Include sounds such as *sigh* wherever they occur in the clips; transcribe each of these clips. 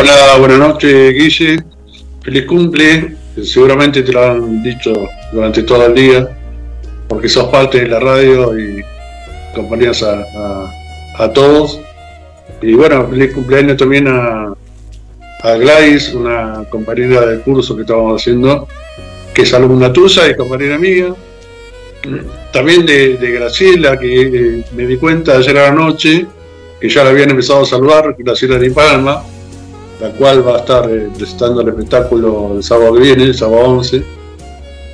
Hola, buenas noches, Guille. Feliz cumple. Seguramente te lo han dicho durante todo el día, porque sos parte de la radio y acompañas a, todos. Y bueno, feliz cumpleaños también a, a Gladys, una compañera del curso que estábamos haciendo, que es alumna tuya y compañera mía. También de, Graciela, que eh, me di cuenta ayer a la noche que ya la habían empezado a salvar, Graciela de Palma, la cual va a estar eh, presentando el espectáculo el sábado que viene, el sábado 11.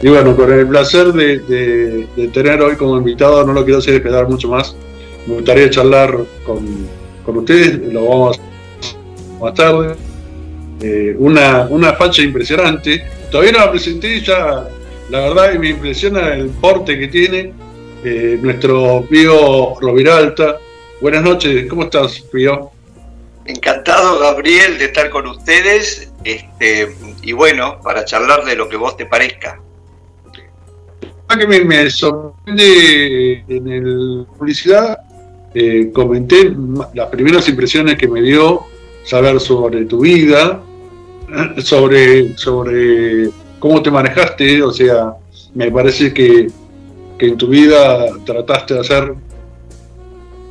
Y bueno, con el placer de, tener hoy como invitado, no lo quiero hacer quedar mucho más. Me gustaría charlar con, con ustedes, lo vamos a más tarde. Eh, una, una facha impresionante. Todavía no la presenté, ya la verdad me impresiona el porte que tiene eh, nuestro Pío Roviralta. Buenas noches, ¿cómo estás, Pío? Encantado, Gabriel, de estar con ustedes este, y bueno, para charlar de lo que vos te parezca. Que me, sorprende en el publicidad, eh, comenté las primeras impresiones que me dio saber sobre tu vida, *clears throat* sobre, sobre cómo te manejaste, o sea, me parece que, en tu vida trataste de hacer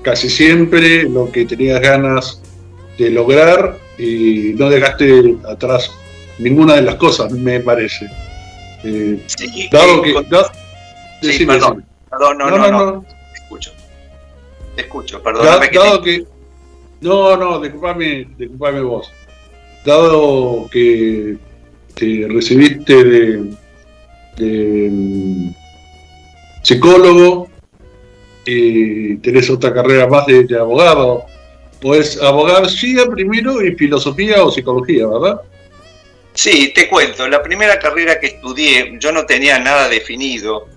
casi siempre lo que tenías ganas de lograr y no dejaste atrás ninguna de las cosas, me parece. Eh, sí, dado que... sí, perdón, perdón, no, no, no, Te escucho. Te escucho, perdón. dado que... No, no, disculpame, disculpame vos. Dado que te recibiste de, mm, psicólogo y tenés otra carrera más de, abogado. Pues abogacía primero y filosofía o psicología, ¿verdad? Sí, te cuento. La primera carrera que estudié, yo no tenía nada definido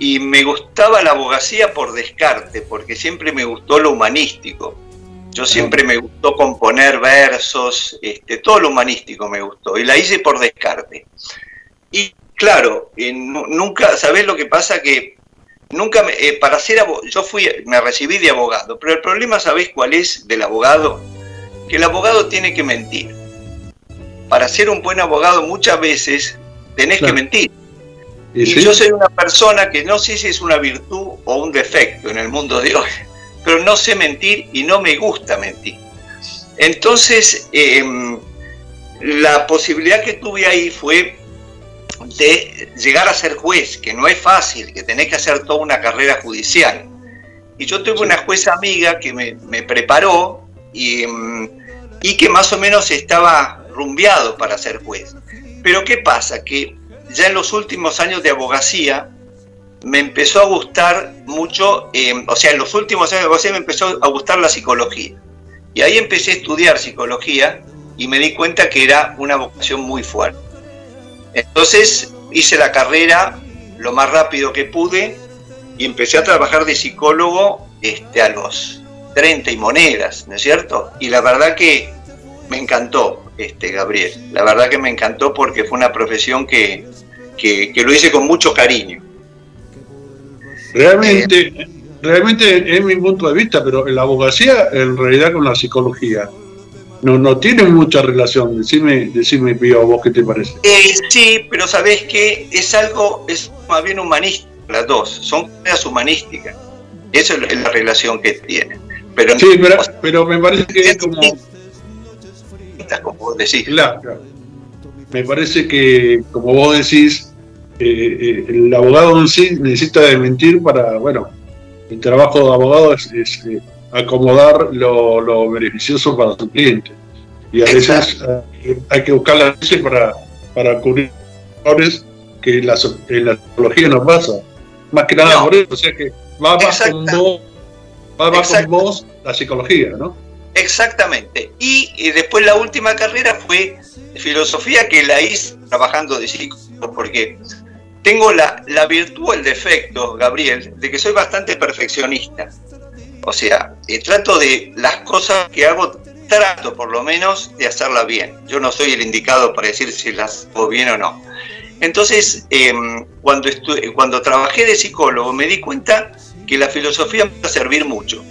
y me gustaba la abogacía por descarte, porque siempre me gustó lo humanístico. Yo siempre me gustó componer versos, este, todo lo humanístico me gustó, y la hice por descarte. Y claro, nunca, ¿sabés lo que pasa? Que nunca, me, eh, para ser abogado, yo fui, me recibí de abogado, pero el problema, ¿sabés cuál es del abogado? Que el abogado tiene que mentir. Para ser un buen abogado muchas veces tenés que mentir. y yo soy una persona que no sé si es una virtud o un defecto en el mundo de hoy *laughs* pero no sé mentir y no me gusta mentir. Entonces, em, la posibilidad que tuve ahí fue de llegar a ser juez, que no es fácil, que tenés que hacer toda una carrera judicial. Y yo tuve una jueza amiga que me, preparó y, em, y, que más o menos estaba rumbeado para ser juez. Pero ¿qué pasa? Que ya en los últimos años de abogacía me empezó a gustar mucho, eh, o sea, en los últimos años de me empezó a gustar la psicología. Y ahí empecé a estudiar psicología y me di cuenta que era una vocación muy fuerte. Entonces hice la carrera lo más rápido que pude y empecé a trabajar de psicólogo este, a los 30 y monedas, ¿no es cierto? Y la verdad que me encantó, este, Gabriel. La verdad que me encantó porque fue una profesión que, que lo hice con mucho cariño. Realmente, realmente es mi punto de vista, pero la abogacía en realidad con la psicología no, no tiene mucha relación. Decime, decime Pío, vos qué te parece. Eh, sí, pero sabés que es algo, es más bien humanista, las dos, son cosas humanísticas. Esa es la relación que tienen. Pero, sí, pero, me parece que es como... Como vos decís. Claro, Me parece que, como vos decís, eh, el abogado en sí necesita de mentir para, bueno, el trabajo de abogado es, eh, acomodar lo, beneficioso para su cliente. Y a veces eh, hay que buscar la para, para cubrir errores que la, en la psicología no pasa. Más que nada por eso, o sea que va más con vos, va más con vos la psicología, ¿no? Exactamente. Y, y, después la última carrera fue filosofía que la hice trabajando de psicólogo, porque tengo la, virtud o el defecto, Gabriel, de que soy bastante perfeccionista. O sea, eh, trato de las cosas que hago, trato por lo menos de hacerlas bien. Yo no soy el indicado para decir si las hago bien o no. Entonces, em, cuando, cuando trabajé de psicólogo me di cuenta que la filosofía me va a servir mucho.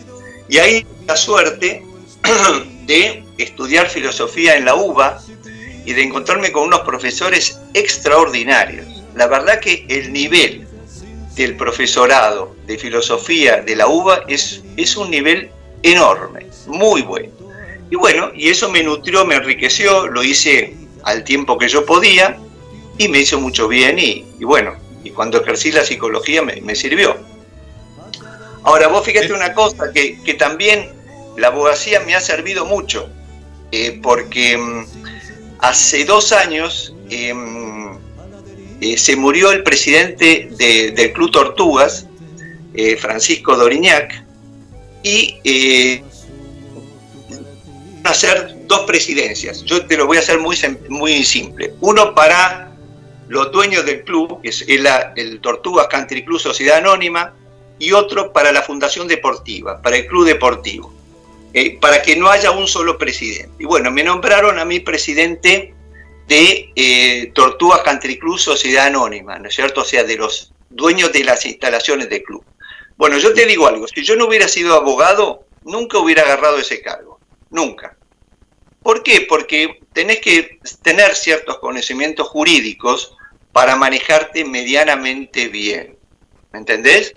Y ahí la suerte *clears throat* de estudiar filosofía en la UBA y de encontrarme con unos profesores extraordinarios. La verdad que el nivel del profesorado de filosofía de la UBA es, es un nivel enorme, muy bueno. Y bueno, y eso me nutrió, me enriqueció, lo hice al tiempo que yo podía y me hizo mucho bien y, bueno, y cuando ejercí la psicología me, sirvió. Ahora, vos fíjate una cosa, que, también la abogacía me ha servido mucho, eh, porque mm, hace dos años em, eh, se murió el presidente del Club Tortugas, eh, Francisco Doriñac, y hacer dos presidencias. Yo te lo voy a hacer muy, muy simple. Uno para los dueños del club, que es el, el Tortugas Country Club Sociedad Anónima, y otro para la Fundación Deportiva, para el Club Deportivo, eh, para que no haya un solo presidente. Y bueno, me nombraron a mí presidente de eh, Tortugas Country Club Sociedad Anónima, ¿no es cierto? O sea, de los dueños de las instalaciones del club. Bueno, yo te digo algo, si yo no hubiera sido abogado, nunca hubiera agarrado ese cargo, nunca. ¿Por qué? Porque tenés que tener ciertos conocimientos jurídicos para manejarte medianamente bien. ¿Me entendés?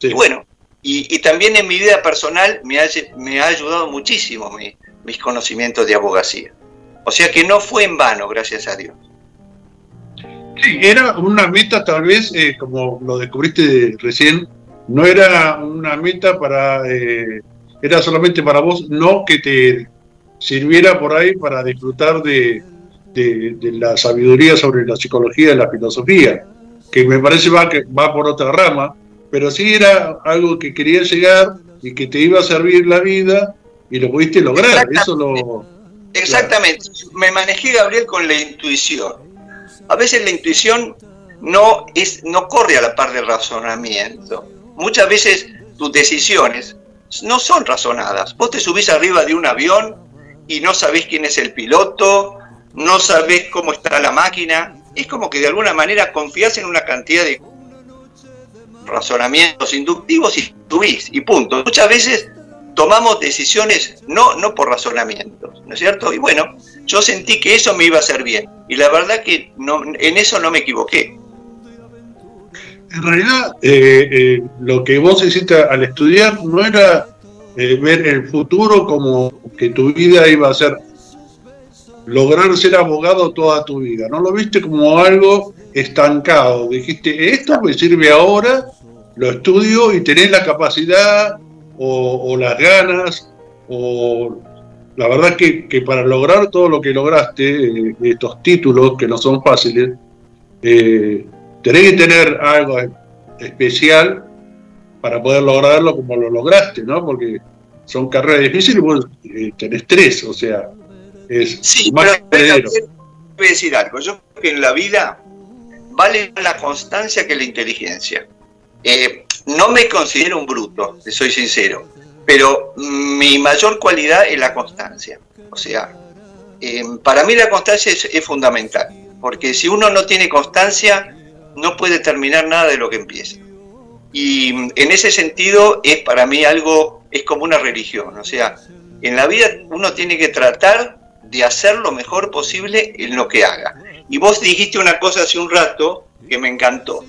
Y bueno, y, también en mi vida personal me ha, me ha ayudado muchísimo mis conocimientos de abogacía. O sea que no fue en vano, gracias a Dios. Sí, era una meta tal vez, eh, como lo descubriste recién, no era una meta para, eh, era solamente para vos, no que te sirviera por ahí para disfrutar de, la sabiduría sobre la psicología y la filosofía, que me parece va, que va por otra rama, pero sí era algo que quería llegar y que te iba a servir la vida y lo pudiste lograr. Eso lo, Exactamente. Me manejé, Gabriel, con la intuición. A veces la intuición no, es, no corre a la par del razonamiento. Muchas veces tus decisiones no son razonadas. Vos te subís arriba de un avión y no sabés quién es el piloto, no sabés cómo está la máquina. Es como que de alguna manera confías en una cantidad de razonamientos inductivos y subís, y punto. Muchas veces tomamos decisiones no, no por razonamientos, ¿no es cierto? Y bueno, yo sentí que eso me iba a hacer bien. Y la verdad que no, en eso no me equivoqué. En realidad, eh, eh, lo que vos hiciste al estudiar no era eh, ver el futuro como que tu vida iba a ser lograr ser abogado toda tu vida. No lo viste como algo estancado. Dijiste, esto me sirve ahora, lo estudio y tenés la capacidad o, las ganas o la verdad que, que, para lograr todo lo que lograste, eh, estos títulos que no son fáciles, eh, tenés que tener algo especial para poder lograrlo como lo lograste, ¿no? Porque son carreras difíciles y vos eh, tenés tres, o sea, es sí, más pero voy a decir algo, yo creo que en la vida vale la constancia que la inteligencia. Eh, no me considero un bruto, soy sincero, pero mi mayor cualidad es la constancia. O sea, eh, para mí la constancia es fundamental, porque si uno no tiene constancia, no puede terminar nada de lo que empieza. Y en ese sentido es para mí algo, es como una religión. O sea, en la vida uno tiene que tratar de hacer lo mejor posible en lo que haga. Y vos dijiste una cosa hace un rato que me encantó,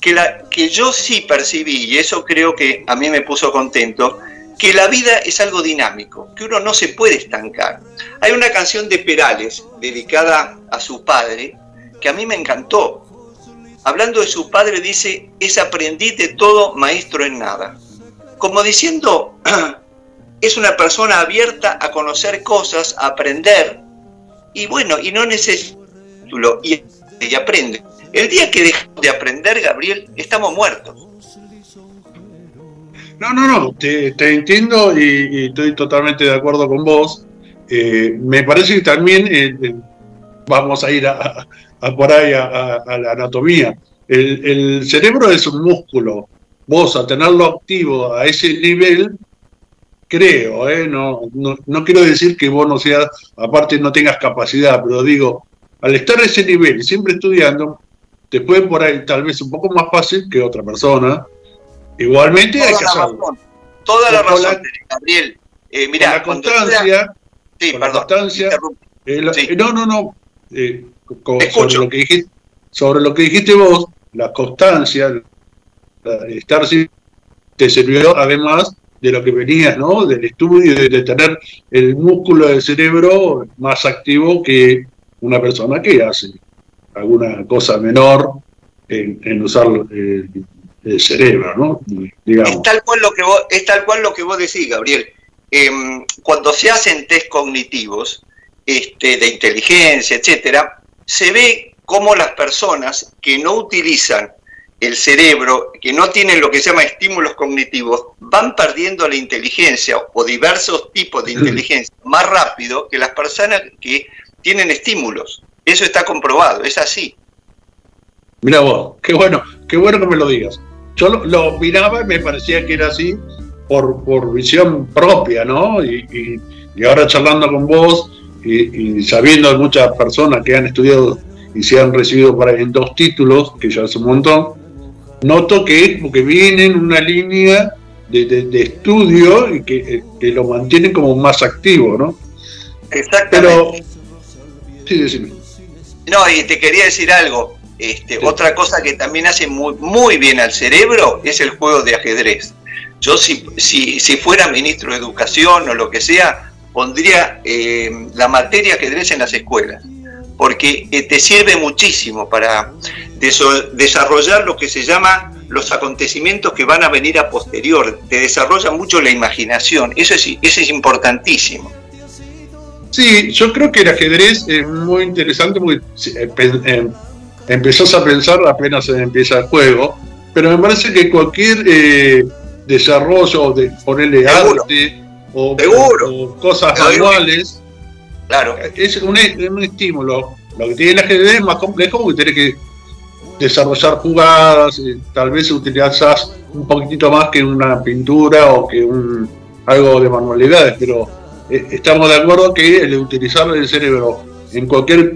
que, la, que yo sí percibí, y eso creo que a mí me puso contento, que la vida es algo dinámico, que uno no se puede estancar. Hay una canción de Perales dedicada a su padre que a mí me encantó, hablando de su padre, dice, es aprendiz de todo, maestro en nada. Como diciendo, *clears throat* es una persona abierta a conocer cosas, a aprender, y bueno, y no necesita y, y aprende. El día que dejamos de aprender, Gabriel, estamos muertos. No, no, no, te, entiendo y, estoy totalmente de acuerdo con vos. Eh, me parece que también eh, eh, vamos a ir a, a por ahí a, la anatomía. El, cerebro es un músculo. Vos, a tenerlo activo a ese nivel, creo, ¿eh? no, no, quiero decir que vos no seas, aparte no tengas capacidad, pero digo, al estar a ese nivel siempre estudiando, te puede por ahí tal vez un poco más fácil que otra persona. Igualmente hay que hacerlo. Toda la razón, Gabriel. Eh, mira, la constancia, con la constancia. No, no, no. Sobre, lo que dijiste, sobre lo que dijiste vos, la constancia, estar te sirvió además de lo que venías, ¿no? Del estudio de, tener el músculo del cerebro más activo que una persona que hace alguna cosa menor en, usar el, cerebro, ¿no? Digamos. Es tal cual lo que vos, es tal cual lo que vos decís, Gabriel. Em, cuando se hacen test cognitivos, este, de inteligencia, etcétera, se ve cómo las personas que no utilizan el cerebro, que no tienen lo que se llama estímulos cognitivos, van perdiendo la inteligencia o diversos tipos de inteligencia más rápido que las personas que tienen estímulos. Eso está comprobado, es así. Mira vos, qué bueno, qué bueno que me lo digas. Yo lo, miraba y me parecía que era así por, por visión propia, ¿no? Y, ahora charlando con vos y, y, sabiendo de muchas personas que han estudiado y se han recibido para, en dos títulos, que ya es un montón, noto que es porque vienen una línea de, estudio y que, lo mantienen como más activo, ¿no? Exactamente. Pero, sí, decime. No, y te quería decir algo. Este, Otra cosa que también hace muy, muy bien al cerebro es el juego de ajedrez. Yo si, si, si fuera ministro de Educación o lo que sea, pondría eh, la materia ajedrez en las escuelas, porque eh, te sirve muchísimo para desarrollar lo que se llama los acontecimientos que van a venir a posterior, te desarrolla mucho la imaginación, eso es, eso es importantísimo. Sí, yo creo que el ajedrez es muy interesante porque eh, empezás a pensar apenas empieza el juego, pero me parece que cualquier eh, desarrollo de ponerle arte o, cosas manuales claro. es un, un, estímulo. Lo que tiene el ajedrez es más complejo porque tiene que desarrollar jugadas, eh, tal vez utilizas un poquitito más que una pintura o que un, algo de manualidades, pero eh, estamos de acuerdo que el utilizar el cerebro en cualquier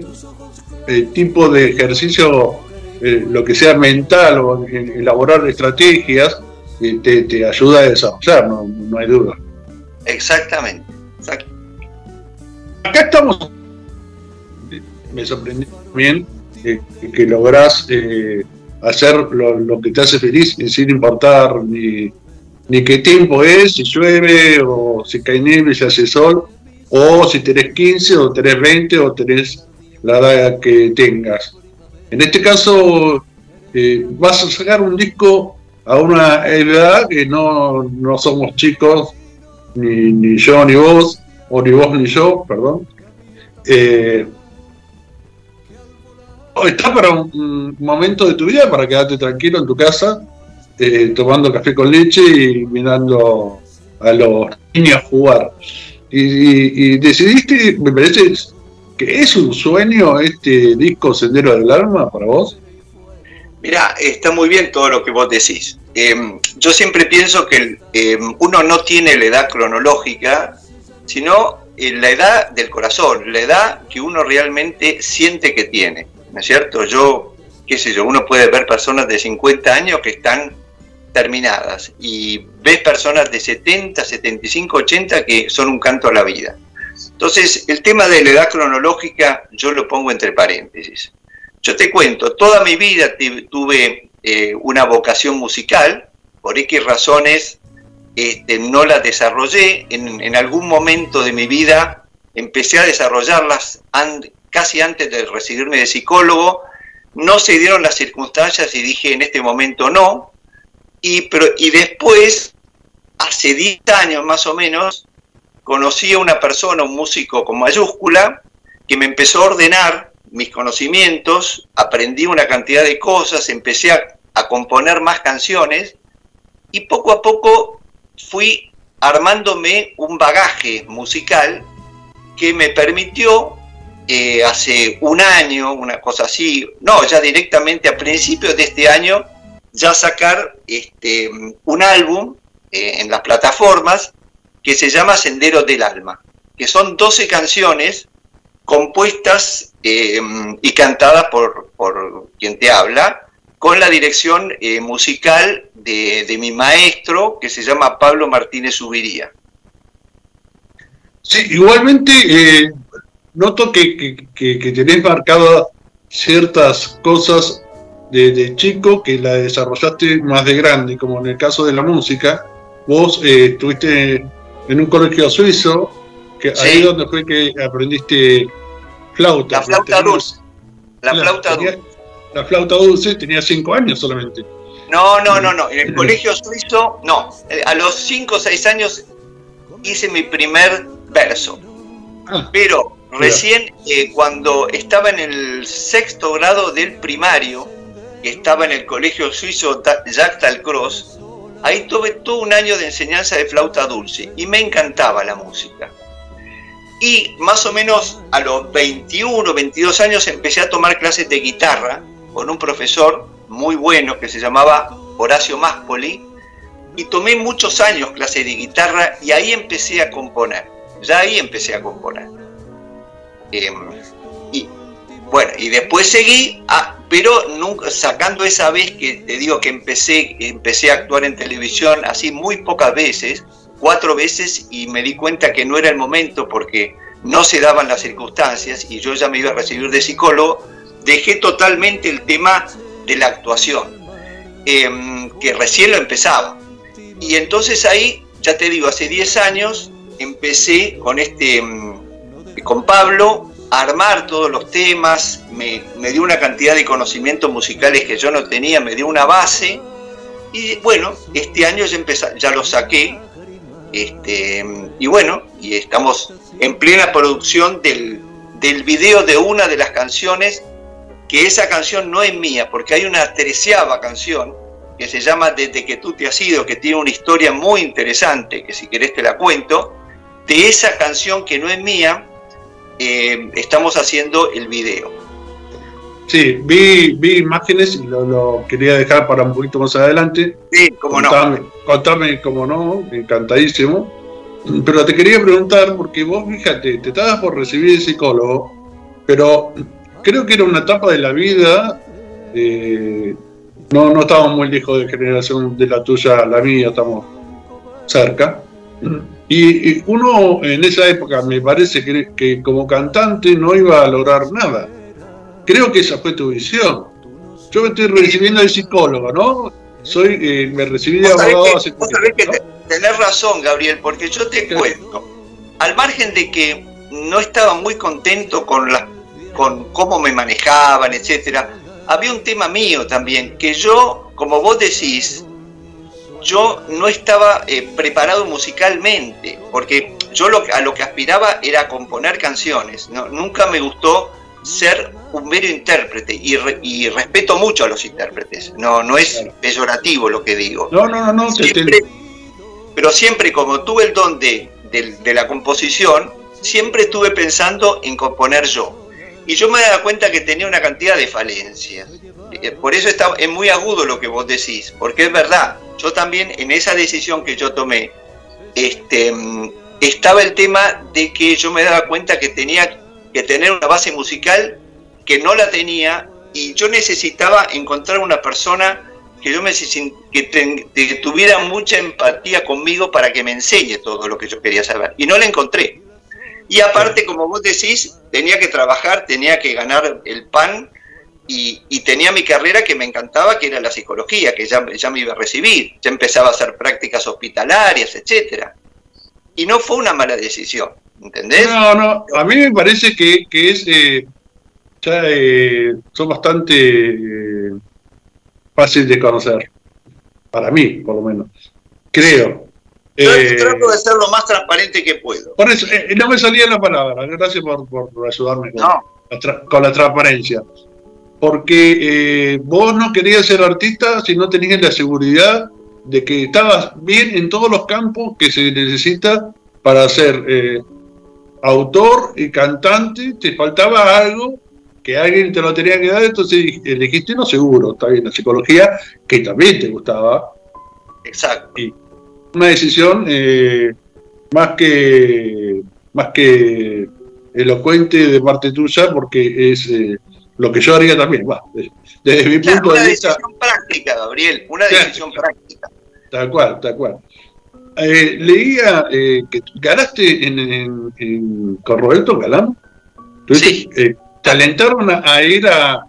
eh, tipo de ejercicio, lo que sea mental o en elaborar estrategias, te, ayuda a desarrollar, no, no hay duda. Exactamente. Acá estamos, me sorprendió también que lográs eh, hacer lo, que te hace feliz sin importar ni, ni qué tiempo es, si llueve o si cae nieve se hace sol, o si tenés 15 o tenés 20 o tenés la edad que tengas. En este caso, eh, vas a sacar un disco a una edad que no, no somos chicos, ni, ni, yo ni vos, o ni vos ni yo, perdón. Eh, está para un, momento de tu vida para quedarte tranquilo en tu casa, eh, tomando café con leche y mirando a los niños jugar. Y, decidiste, me parece que es un sueño este disco Sendero del Alma para vos. Mira, está muy bien todo lo que vos decís. Em, yo siempre pienso que em, uno no tiene la edad cronológica, sino eh, la edad del corazón, la edad que uno realmente siente que tiene. ¿no es cierto? Yo, qué sé yo, uno puede ver personas de 50 años que están terminadas y ves personas de 70, 75, 80 que son un canto a la vida. Entonces, el tema de la edad cronológica yo lo pongo entre paréntesis. Yo te cuento, toda mi vida tuve eh, una vocación musical, por X razones este, no la desarrollé, en, algún momento de mi vida empecé a desarrollarlas casi antes de recibirme de psicólogo, no se dieron las circunstancias y dije en este momento no, y, pero, y después, hace 10 años más o menos, conocí a una persona, un músico con mayúscula, que me empezó a ordenar mis conocimientos, aprendí una cantidad de cosas, empecé a, a componer más canciones y poco a poco fui armándome un bagaje musical que me permitió eh, hace un año, una cosa así, no, ya directamente a principios de este año, ya sacar este, un álbum eh, en las plataformas que se llama Sendero del Alma, que son 12 canciones compuestas eh, y cantadas por, por, quien te habla, con la dirección musical de, de mi maestro, que se llama Pablo Martínez Subiría. Sí, igualmente eh, noto que, que, tenés marcado ciertas cosas de, chico que la desarrollaste más de grande, como en el caso de la música. Vos eh, estuviste en un colegio suizo, que ahí donde fue que aprendiste flauta. La flauta dulce. La, flauta dulce. La flauta dulce tenía cinco años solamente. No, no, no, no. En el colegio suizo, no. Eh, a los cinco o seis años hice mi primer verso. Ah. Pero recién eh, cuando estaba en el sexto grado del primario, que estaba en el colegio suizo Jacques Talcross, ahí tuve todo un año de enseñanza de flauta dulce y me encantaba la música. Y más o menos a los 21, 22 años empecé a tomar clases de guitarra con un profesor muy bueno que se llamaba Horacio Máspoli y tomé muchos años clases de guitarra y ahí empecé a componer. Ya ahí empecé a componer. Em, y bueno, y después seguí, pero nunca, sacando esa vez que te digo que empecé, empecé a actuar en televisión así muy pocas veces, cuatro veces y me di cuenta que no era el momento porque no se daban las circunstancias y yo ya me iba a recibir de psicólogo, dejé totalmente el tema de la actuación, em, que recién lo empezaba. Y entonces ahí, ya te digo, hace 10 años empecé con este, em, con Pablo, a armar todos los temas, me, me dio una cantidad de conocimientos musicales que yo no tenía, me dio una base, y bueno, este año ya, empecé, ya lo saqué, este, y bueno, y estamos en plena producción del, del video de una de las canciones, que esa canción no es mía, porque hay una treceava canción que se llama Desde que tú te has ido, que tiene una historia muy interesante, que si querés te la cuento. De esa canción que no es mía, eh, estamos haciendo el video. Sí, vi, vi imágenes y lo, quería dejar para un poquito más adelante. Sí, como no. Contame, como no, encantadísimo. Pero te quería preguntar, porque vos, fíjate, te estabas por recibir de psicólogo, pero creo que era una etapa de la vida, eh, no, no estamos muy lejos de generación de la tuya la mía, estamos cerca. Y, uno en esa época me parece que, que, como cantante no iba a lograr nada. Creo que esa fue tu visión. Yo me estoy recibiendo de psicólogo, ¿no? Soy, eh, me recibí de abogado hace Vos sabés que tenés razón, Gabriel, porque yo te cuento, al margen de que no estaba muy contento con, la, con cómo me manejaban, etcétera, había un tema mío también, que yo, como vos decís, yo no estaba eh, preparado musicalmente, porque yo lo, a lo que aspiraba era componer canciones. ¿no? Nunca me gustó ser un mero intérprete y, y, respeto mucho a los intérpretes. No, no es peyorativo lo que digo. No, no, no, no. pero siempre como tuve el don de, de, la composición, siempre estuve pensando en componer yo. Y yo me daba cuenta que tenía una cantidad de falencias. Eh, por eso está, es muy agudo lo que vos decís, porque es verdad yo también en esa decisión que yo tomé, este, estaba el tema de que yo me daba cuenta que tenía que tener una base musical que no la tenía y yo necesitaba encontrar una persona que yo me que, tuviera mucha empatía conmigo para que me enseñe todo lo que yo quería saber y no la encontré. Y aparte, como vos decís, tenía que trabajar, tenía que ganar el pan y, tenía mi carrera que me encantaba, que era la psicología, que ya, ya me iba a recibir, ya empezaba a hacer prácticas hospitalarias, etcétera. Y no fue una mala decisión, ¿entendés? No, no, a mí me parece que, que es, eh, ya eh, son bastante eh, fáciles de conocer, para mí, por lo menos, creo. Yo trato de ser lo más transparente que puedo. Por eso, no me salía la palabra, gracias por, por ayudarme con la transparencia porque eh, vos no querías ser artista si no tenías la seguridad de que estabas bien en todos los campos que se necesita para ser eh, autor y cantante, te faltaba algo que alguien te lo tenía que dar, entonces elegiste no seguro, está bien, la psicología, que también te gustaba. Exacto. Y una decisión eh, más que más que elocuente de parte tuya, porque es lo que yo haría también, desde mi punto de vista. Una decisión práctica, Gabriel, una decisión práctica. Tal cual, tal cual. eh, leía eh, que ganaste en, con Roberto Galán. Sí. Eh, te alentaron a, ir a,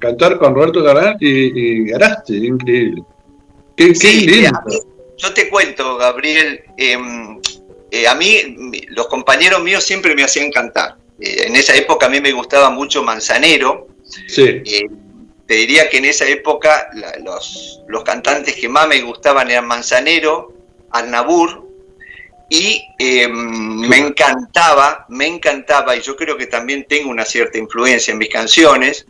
cantar con Roberto Galán y, ganaste, increíble. Qué, lindo. Yo te cuento, Gabriel, em, a mí los compañeros míos siempre me hacían cantar. en esa época a mí me gustaba mucho Manzanero. Sí te diría que en esa época los, los, cantantes que más me gustaban eran Manzanero, Arnabur, y em, me encantaba, me encantaba, y yo creo que también tengo una cierta influencia en mis canciones,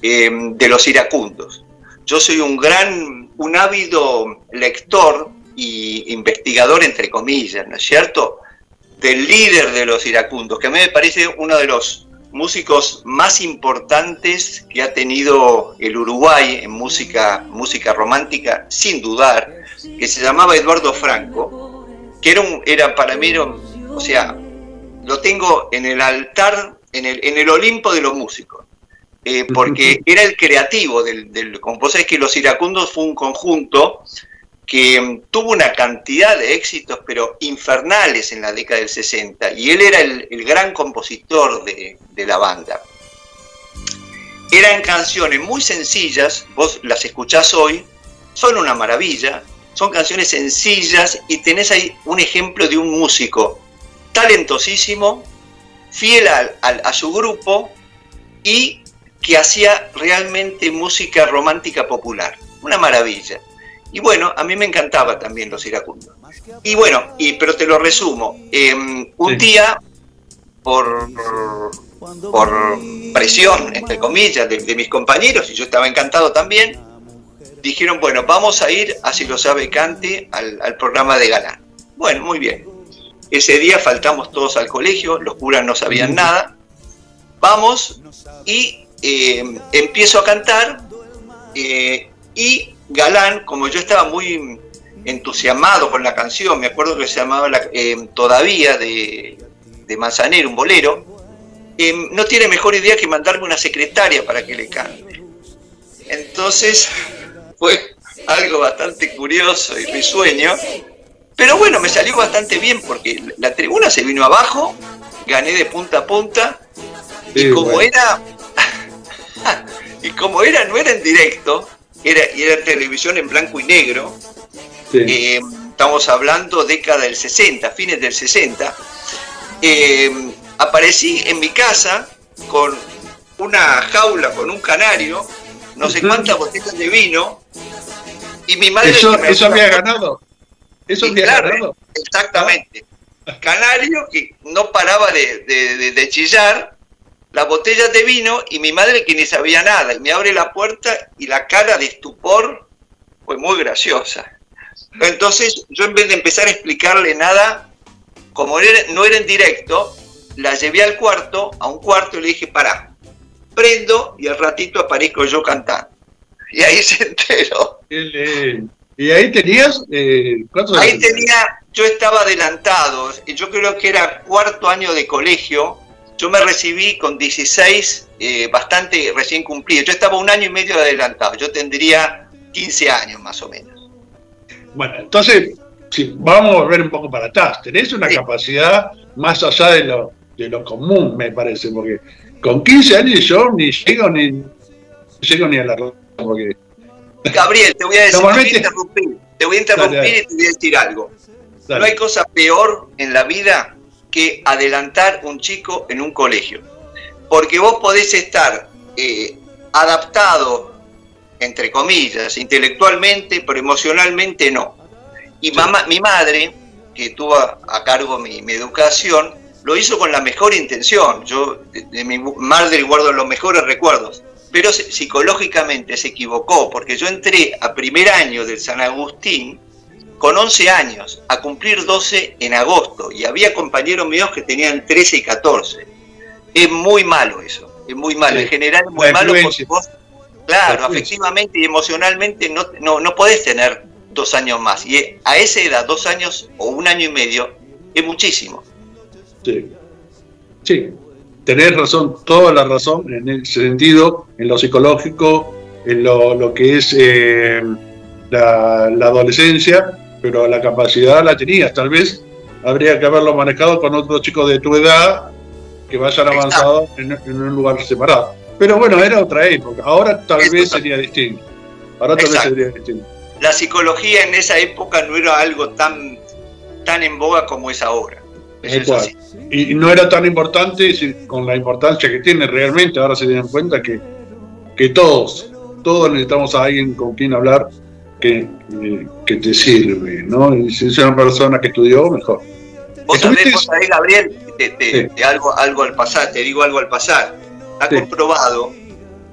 em, de los iracundos. Yo soy un gran, un ávido lector y investigador, entre comillas, ¿no es cierto?, del líder de los iracundos, que a mí me parece uno de los músicos más importantes que ha tenido el Uruguay en música, música romántica, sin dudar, que se llamaba Eduardo Franco, que era, un, era para mí, o sea, lo tengo en el altar, en el, en el Olimpo de los músicos, eh, porque era el creativo del, del como vos sabés que Los Iracundos fue un conjunto que mm, tuvo una cantidad de éxitos, pero infernales en la década del 60, y él era el, gran compositor de, la banda. Eran canciones muy sencillas, vos las escuchás hoy, son una maravilla, son canciones sencillas y tenés ahí un ejemplo de un músico talentosísimo, fiel a su grupo y que hacía realmente música romántica popular. Una maravilla. Y bueno, a mí me encantaba también los iracundos. Y bueno, y, pero te lo resumo. Em, un día, por, por presión, entre comillas, de, mis compañeros, y yo estaba encantado también, dijeron, bueno, vamos a ir, así lo sabe Cante, al, programa de Galán. Bueno, muy bien. Ese día faltamos todos al colegio, los curas no sabían nada. Vamos y em, empiezo a cantar eh, y Galán, como yo estaba muy entusiasmado con la canción, me acuerdo que se llamaba eh, Todavía de, de, Manzanero, un bolero, eh, no tiene mejor idea que mandarme una secretaria para que le cante. Entonces fue algo bastante curioso y risueño, pero bueno, me salió bastante bien porque la tribuna se vino abajo, gané de punta a punta, y como era, *laughs* y como era, no era en directo, era, era televisión en blanco y negro. Eh, estamos hablando década del 60, fines del 60. Eh, aparecí en mi casa con una jaula con un canario, no sé cuántas botellas de vino, y mi madre... Eso, eso había ganado. Eso había ganado. Exactamente. Canario que no paraba de, de chillar las botellas de vino y mi madre que ni sabía nada y me abre la puerta y la cara de estupor fue muy graciosa. Entonces yo en vez de empezar a explicarle nada, como no era en directo, la llevé al cuarto, a un cuarto y le dije, pará, prendo y al ratito aparezco yo cantando. Y ahí se enteró. ¿Y ahí tenías? Eh, ahí tenía, yo estaba adelantado, yo creo que era cuarto año de colegio, yo me recibí con 16, eh, bastante recién cumplido. Yo estaba un año y medio adelantado. Yo tendría 15 años más o menos. Bueno, entonces, si vamos a volver un poco para atrás. Tenés una capacidad más allá de lo, de lo común, me parece, porque con 15 años yo ni llego ni, llego ni a la porque Gabriel, te voy a decir, te voy a interrumpir, te voy a interrumpir y te voy a decir algo. No hay cosa peor en la vida que adelantar un chico en un colegio. Porque vos podés estar eh, adaptado, entre comillas, intelectualmente, pero emocionalmente no. Y mamá, mi madre, que tuvo a cargo mi, educación, lo hizo con la mejor intención. Yo de, mi madre guardo los mejores recuerdos. Pero psicológicamente se equivocó, porque yo entré a primer año del San Agustín con 11 años, a cumplir 12 en agosto, y había compañeros míos que tenían 13 y 14. Es muy malo eso, es muy malo. En general es muy malo porque vos, claro, afectivamente y emocionalmente no, no, no podés tener dos años más. Y a esa edad, dos años o un año y medio, es muchísimo. Sí, sí, tenés razón, toda la razón en ese sentido, en lo psicológico, en lo, lo que es eh, la, la, adolescencia, pero la capacidad la tenías. Tal vez habría que haberlo manejado con otros chicos de tu edad que vayan avanzados en, un lugar separado. Pero bueno, era otra época. Ahora tal vez sería distinto. Ahora tal vez sería distinto. La psicología en esa época no era algo tan, tan en boga como es ahora. y no era tan importante con la importancia que tiene realmente. Ahora se dan cuenta que, que todos, todos necesitamos a alguien con quien hablar que, que te sirve, ¿no? Y si es una persona que estudió, mejor. Vos sabés, vos sabés, Gabriel, te, algo, algo al pasar, te digo algo al pasar. Ha comprobado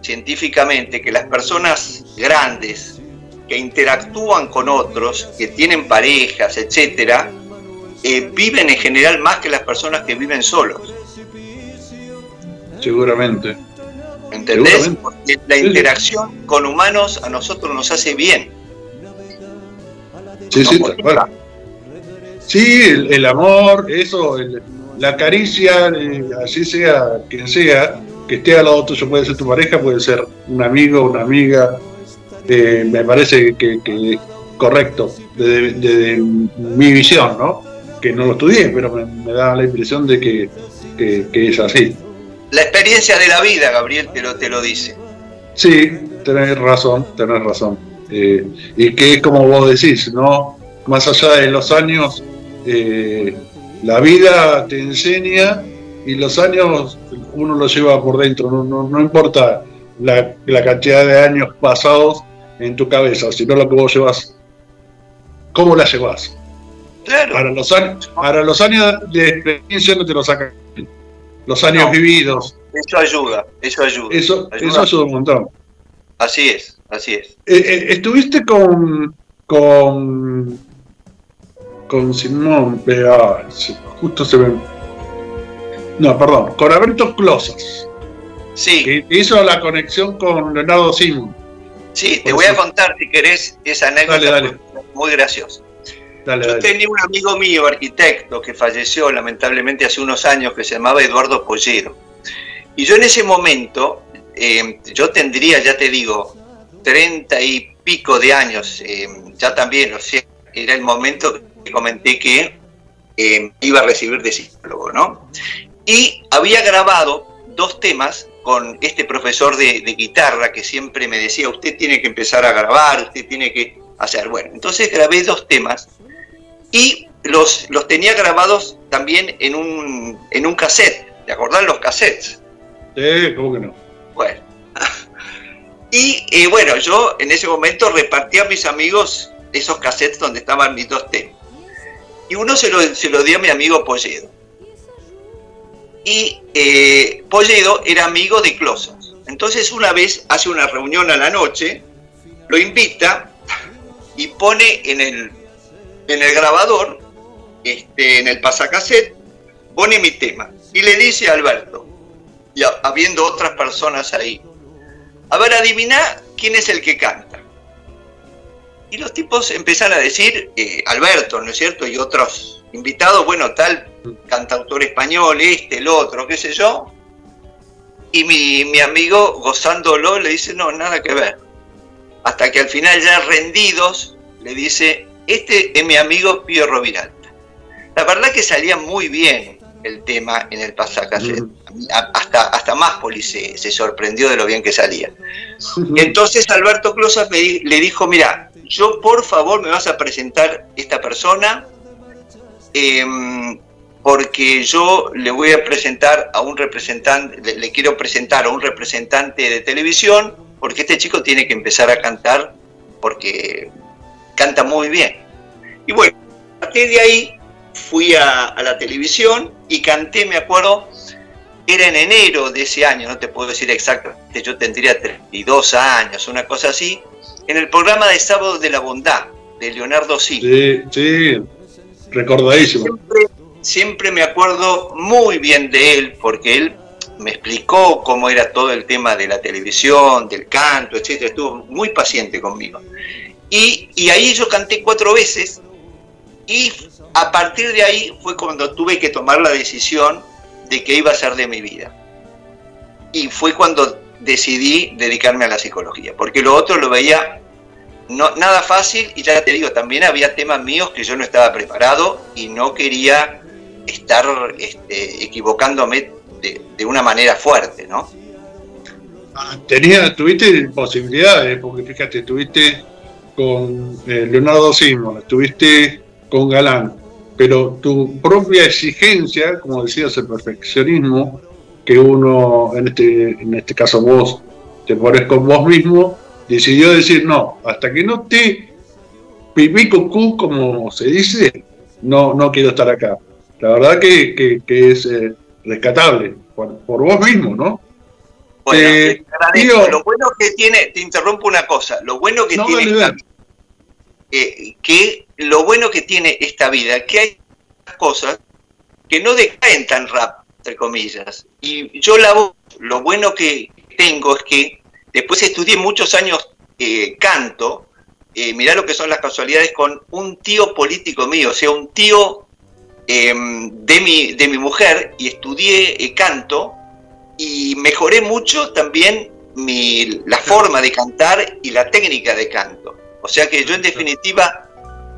científicamente que las personas grandes que interactúan con otros, que tienen parejas, etcétera, eh, viven en general más que las personas que viven solos. Seguramente. ¿Entendés? Porque la interacción con humanos a nosotros nos hace bien. Sí, sí, Sí, el, amor, eso, la caricia, eh, así sea quien sea, que esté al lado tuyo, puede ser tu pareja, puede ser un amigo, una amiga, eh, me parece que, es correcto, desde, mi visión, ¿no? Que no lo estudié, pero me, da la impresión de que, es así. La experiencia de la vida, Gabriel, te lo, te lo dice. Sí, tenés razón, tenés razón. Eh, y que como vos decís, ¿no? Más allá de los años, eh, la vida te enseña y los años uno los lleva por dentro, no, importa la, cantidad de años pasados en tu cabeza, sino lo que vos llevas, cómo la llevas. Claro. Para los, años, para los años de experiencia no te lo sacan. Los años vividos. Eso ayuda, eso ayuda. Eso ayuda, eso ayuda un montón. Así es. Así es. Eh, eh, estuviste con. con. con Simón. Ah, justo se ven. No, perdón, con Alberto Closas. Sí. Que hizo la conexión con Leonardo Simón. Sí, te voy a contar si querés esa anécdota muy graciosa. Yo tenía un amigo mío, arquitecto, que falleció lamentablemente hace unos años, que se llamaba Eduardo Pollero. Y yo en ese momento, eh, yo tendría, ya te digo, treinta y pico de años, eh, ya también, o sea, era el momento que comenté que eh, iba a recibir de psicólogo, ¿no? Y había grabado dos temas con este profesor de, guitarra que siempre me decía, usted tiene que empezar a grabar, usted tiene que hacer. Bueno, entonces grabé dos temas y los, los tenía grabados también en un, en un cassette. ¿Te acordás los cassettes? Sí, ¿cómo que no? Bueno, y eh, bueno, yo en ese momento repartí a mis amigos esos cassettes donde estaban mis dos temas. Y uno se lo, se lo dio a mi amigo Polledo. Y eh, Polledo era amigo de Closas. Entonces una vez hace una reunión a la noche, lo invita y pone en el, en el grabador, este, en el pasacassette, pone mi tema. Y le dice a Alberto, y habiendo otras personas ahí, a ver, adivina quién es el que canta. Y los tipos empezaron a decir, eh, Alberto, ¿no es cierto? Y otros invitados, bueno, tal cantautor español, este, el otro, qué sé yo. Y mi, mi amigo, gozándolo, le dice, no, nada que ver. Hasta que al final, ya rendidos, le dice, este es mi amigo Pío Roviralta. La verdad que salía muy bien el tema en el pasacassette. Hasta, hasta más Poli se, sorprendió de lo bien que salía. Entonces Alberto Closas le dijo, mira, yo por favor me vas a presentar esta persona em, porque yo le voy a presentar a un representante, le, quiero presentar a un representante de televisión porque este chico tiene que empezar a cantar porque canta muy bien. Y bueno, a partir de ahí fui a, la televisión y canté, me acuerdo, era en enero de ese año, no te puedo decir exactamente, yo tendría 32 años, una cosa así, en el programa de Sábado de la Bondad, de Leonardo Sí. Sí, sí, recordadísimo. Siempre, siempre me acuerdo muy bien de él, porque él me explicó cómo era todo el tema de la televisión, del canto, etc. Estuvo muy paciente conmigo. Y, y ahí yo canté cuatro veces y a partir de ahí fue cuando tuve que tomar la decisión de qué iba a ser de mi vida. Y fue cuando decidí dedicarme a la psicología, porque lo otro lo veía no, nada fácil y ya te digo, también había temas míos que yo no estaba preparado y no quería estar este, equivocándome de, una manera fuerte, ¿no? Ah, tenía, tuviste posibilidades, porque fíjate, tuviste con eh, Leonardo Simon, estuviste con Galán, pero tu propia exigencia, como decías, el perfeccionismo, que uno, en este, en este caso vos, te pones con vos mismo, decidió decir, no, hasta que no te pipí cucú, como se dice, no, no quiero estar acá. La verdad que, es eh, rescatable, por, vos mismo, ¿no? Bueno, eh, lo bueno que tiene, te interrumpo una cosa, lo bueno que tiene eh, que lo bueno que tiene esta vida, que hay cosas que no decaen tan rápido, entre comillas. Y yo la lo bueno que tengo es que después estudié muchos años eh, canto, eh, mirá lo que son las casualidades con un tío político mío, o sea, un tío em, de, mi, de mi mujer, y estudié canto, y mejoré mucho también mi, la forma de cantar y la técnica de canto. O sea que yo en definitiva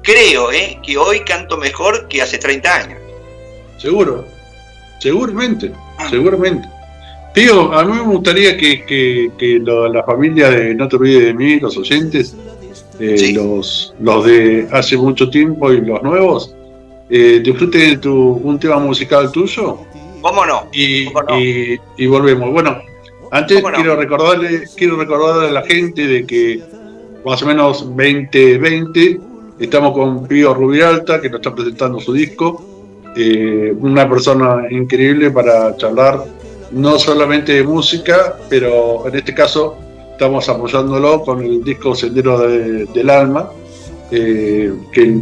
creo eh, que hoy canto mejor que hace 30 años. Seguro, seguramente, ah. seguramente. Tío, a mí me gustaría que, la familia de No te olvides de mí, los oyentes, eh, los, los de hace mucho tiempo y los nuevos, eh, disfruten tu, un tema musical tuyo. ¿Cómo no? Y, y, volvemos. Bueno, antes quiero recordarle, quiero recordarle a la gente de que más o menos 2020. Estamos con Pío Rubialta, que nos está presentando su disco. Eh, una persona increíble para charlar no solamente de música, pero en este caso estamos apoyándolo con el disco Sendero del Alma, eh, que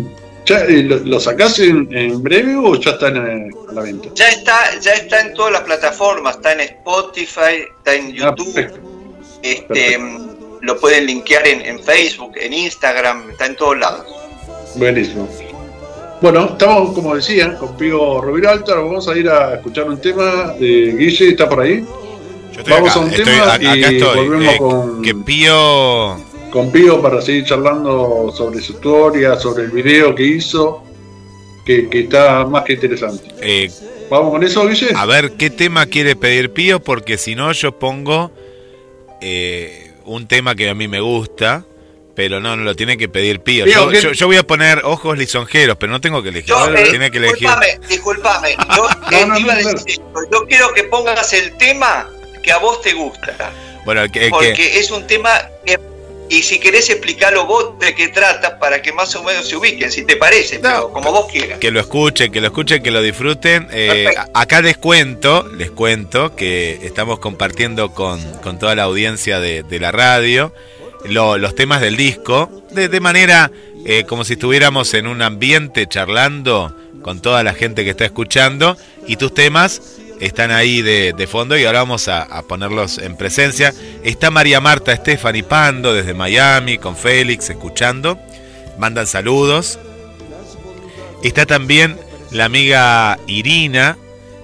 ya, eh, lo, sacás en, breve o ya está en, a la venta? Ya está, ya está en todas las plataformas, está en Spotify, está en ah, YouTube. este, lo pueden linkear en, Facebook, en Instagram, está en todos lados. Buenísimo. Bueno, estamos, como decía, con Pío Roviralta, vamos a ir a escuchar un tema de Guille, ¿está por ahí? vamos a un tema y volvemos eh, con, que Pío... con Pío para seguir charlando sobre su historia, sobre el video que hizo, que, está más que interesante. Eh, ¿Vamos con eso, Guille? A ver, ¿qué tema quiere pedir Pío? Porque si no, yo pongo... Eh, un tema que a mí me gusta, pero no, no lo tiene que pedir Pío. Yo, voy a poner ojos lisonjeros, pero no tengo que elegir. Yo, eh, tiene que elegir. Disculpame, Yo, yo quiero que pongas el tema que a vos te gusta. Bueno, porque es un tema que y si querés explicarlo vos de qué trata para que más o menos se ubiquen, si te parece, pero como vos quieras. Que lo escuchen, que lo escuchen, que lo disfruten. Eh, acá les cuento, les cuento que estamos compartiendo con, toda la audiencia de, la radio los temas del disco, de, manera eh, como si estuviéramos en un ambiente charlando con toda la gente que está escuchando y tus temas están ahí de, fondo y ahora vamos a, ponerlos en presencia. Está María Marta Stephanie Pando desde Miami con Félix escuchando. Mandan saludos. Está también la amiga Irina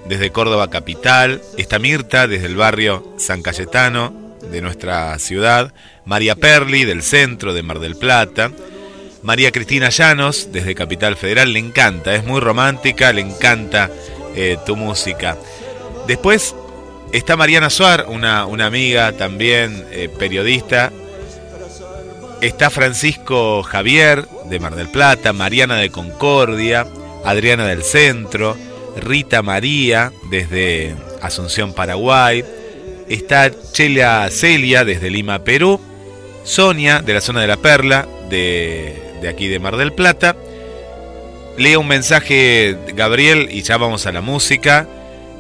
desde Córdoba Capital. Está Mirta desde el barrio San Cayetano de nuestra ciudad. María Perli del centro de Mar del Plata. María Cristina Llanos desde Capital Federal. Le encanta, es muy romántica, le encanta eh, tu música. Después está Mariana Suar, una, amiga también eh, periodista. Está Francisco Javier de Mar del Plata, Mariana de Concordia, Adriana del Centro, Rita María desde Asunción, Paraguay. Está Chelia Celia desde Lima, Perú. Sonia de la zona de la Perla, de, de aquí de Mar del Plata. Leo un mensaje, Gabriel, y ya vamos a la música.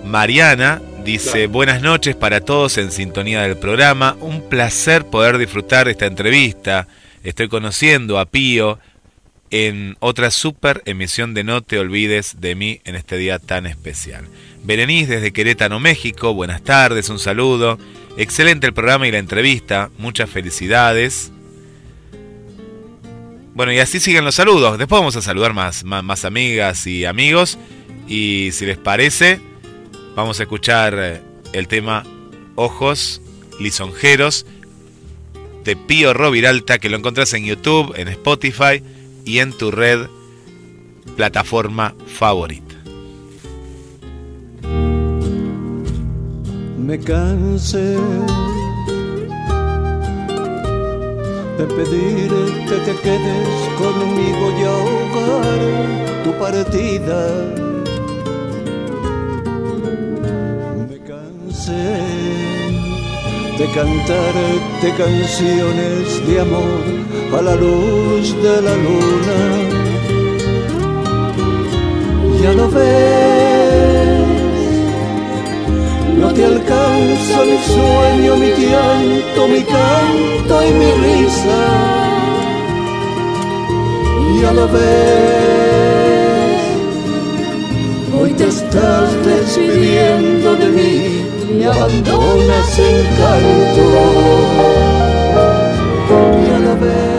Mariana dice, buenas noches para todos en sintonía del programa, un placer poder disfrutar esta entrevista. Estoy conociendo a Pío en otra super emisión de No te olvides de mí en este día tan especial. Berenice desde Querétaro, México, buenas tardes, un saludo. Excelente el programa y la entrevista, muchas felicidades. Bueno, y así siguen los saludos. Después vamos a saludar más, más amigas y amigos. Y si les parece, Vamos a escuchar eh, el tema Ojos Lisonjeros. de Pío Roviralta, que lo encontrás en YouTube, en Spotify y en tu red plataforma favorita. Me cansé de pedirte que te quedes conmigo y ahogar tu partida. Cansé de cantarte canciones de amor a la luz de la luna. Ya lo ves, no te alcanza mi sueño, mi llanto, mi canto y mi risa. Ya lo ves, y abandonas. Ya lo ves.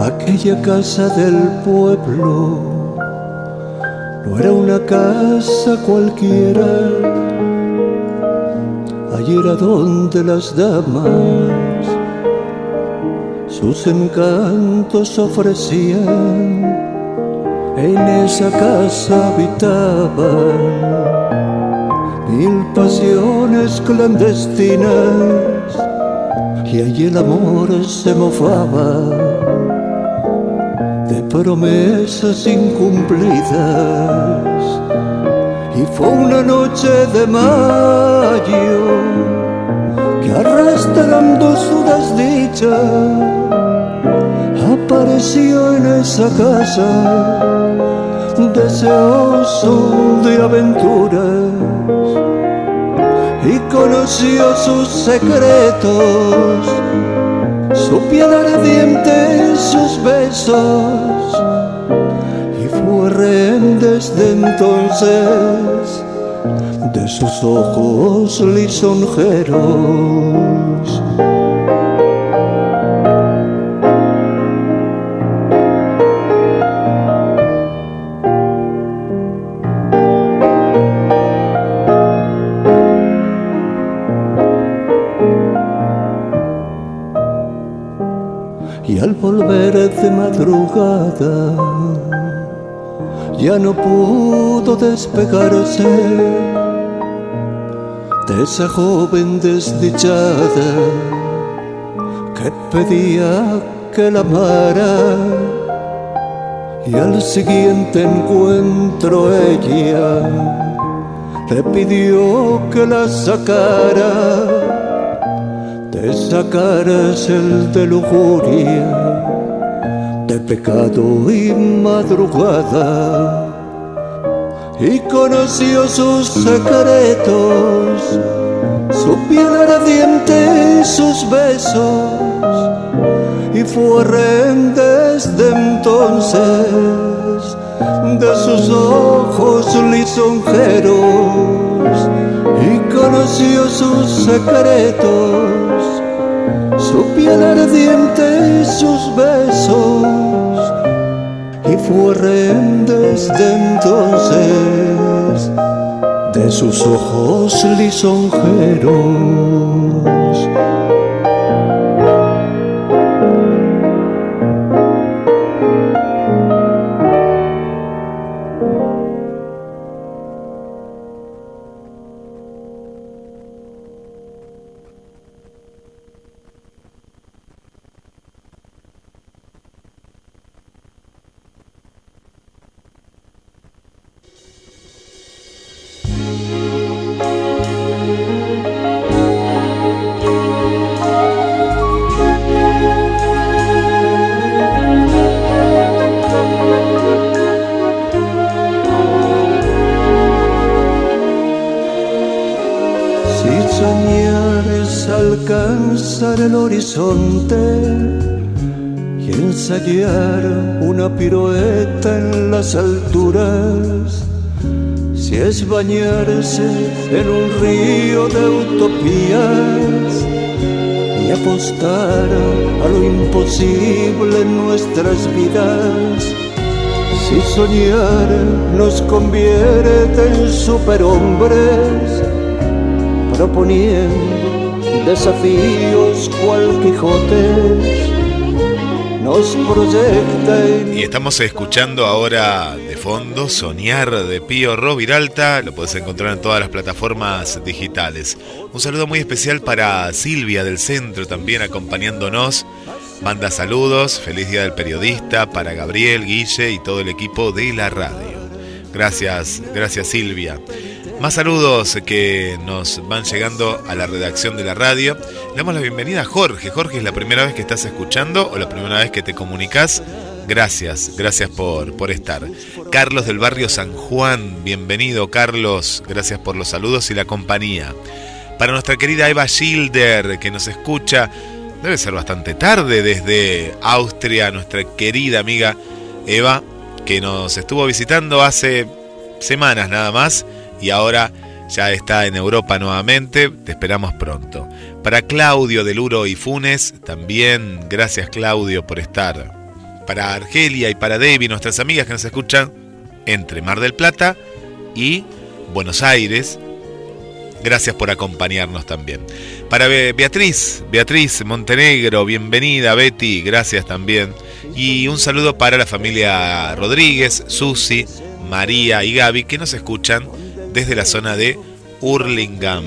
Aquella casa del pueblo no era una casa cualquiera Allí era donde las damas sus encantos ofrecían. En esa casa habitaban mil pasiones clandestinas y allí el amor se mofaba de promesas incumplidas fue una noche de mayo que arrastrando su desdicha apareció en esa casa deseoso de aventuras y conoció sus secretos, su piel ardiente, sus besos fue rehén desde entonces sus ojos lisonjeros. Y al volver de madrugada, ya no pudo despegarse de esa joven desdichada que pedía que la amara. Y al siguiente encuentro ella le pidió que la sacara. De esa cárcel de lujuria de pecado y madrugada. Y conoció sus secretos, su piel ardiente sus besos y fue rehén desde entonces de sus ojos lisonjeros y conoció sus secretos su piel ardiente sus besos, y fue rehén desde entonces de sus ojos lisonjeros. Bañarse en un río de utopías y apostar a lo imposible en nuestras vidas. Si soñar nos convierte en superhombres, proponiendo desafíos cual Quijotes nos proyecta Y estamos escuchando ahora fondo Soñar de Pío Roviralta, lo puedes encontrar en todas las plataformas digitales. Un saludo muy especial para Silvia del Centro también acompañándonos. Manda saludos, feliz día del periodista para Gabriel, Guille y todo el equipo de la radio. Gracias, gracias Silvia. Más saludos que nos van llegando a la redacción de la radio. Le damos la bienvenida a Jorge. Jorge, ¿es la primera vez que estás escuchando o la primera vez que te comunicas? Gracias, gracias por, por estar. Carlos del barrio San Juan, bienvenido Carlos, gracias por los saludos y la compañía. Para nuestra querida Eva Schilder, que nos escucha, debe ser bastante tarde desde Austria, nuestra querida amiga Eva, que nos estuvo visitando hace semanas nada más y ahora ya está en Europa nuevamente. Te esperamos pronto. Para Claudio del Uro y Funes, también gracias Claudio por estar. Para Argelia y para Debbie, nuestras amigas que nos escuchan entre Mar del Plata y Buenos Aires. Gracias por acompañarnos también. Para Beatriz, Beatriz Montenegro, bienvenida Betty, gracias también. Y un saludo para la familia Rodríguez, Susi, María y Gaby que nos escuchan desde la zona de Hurlingham,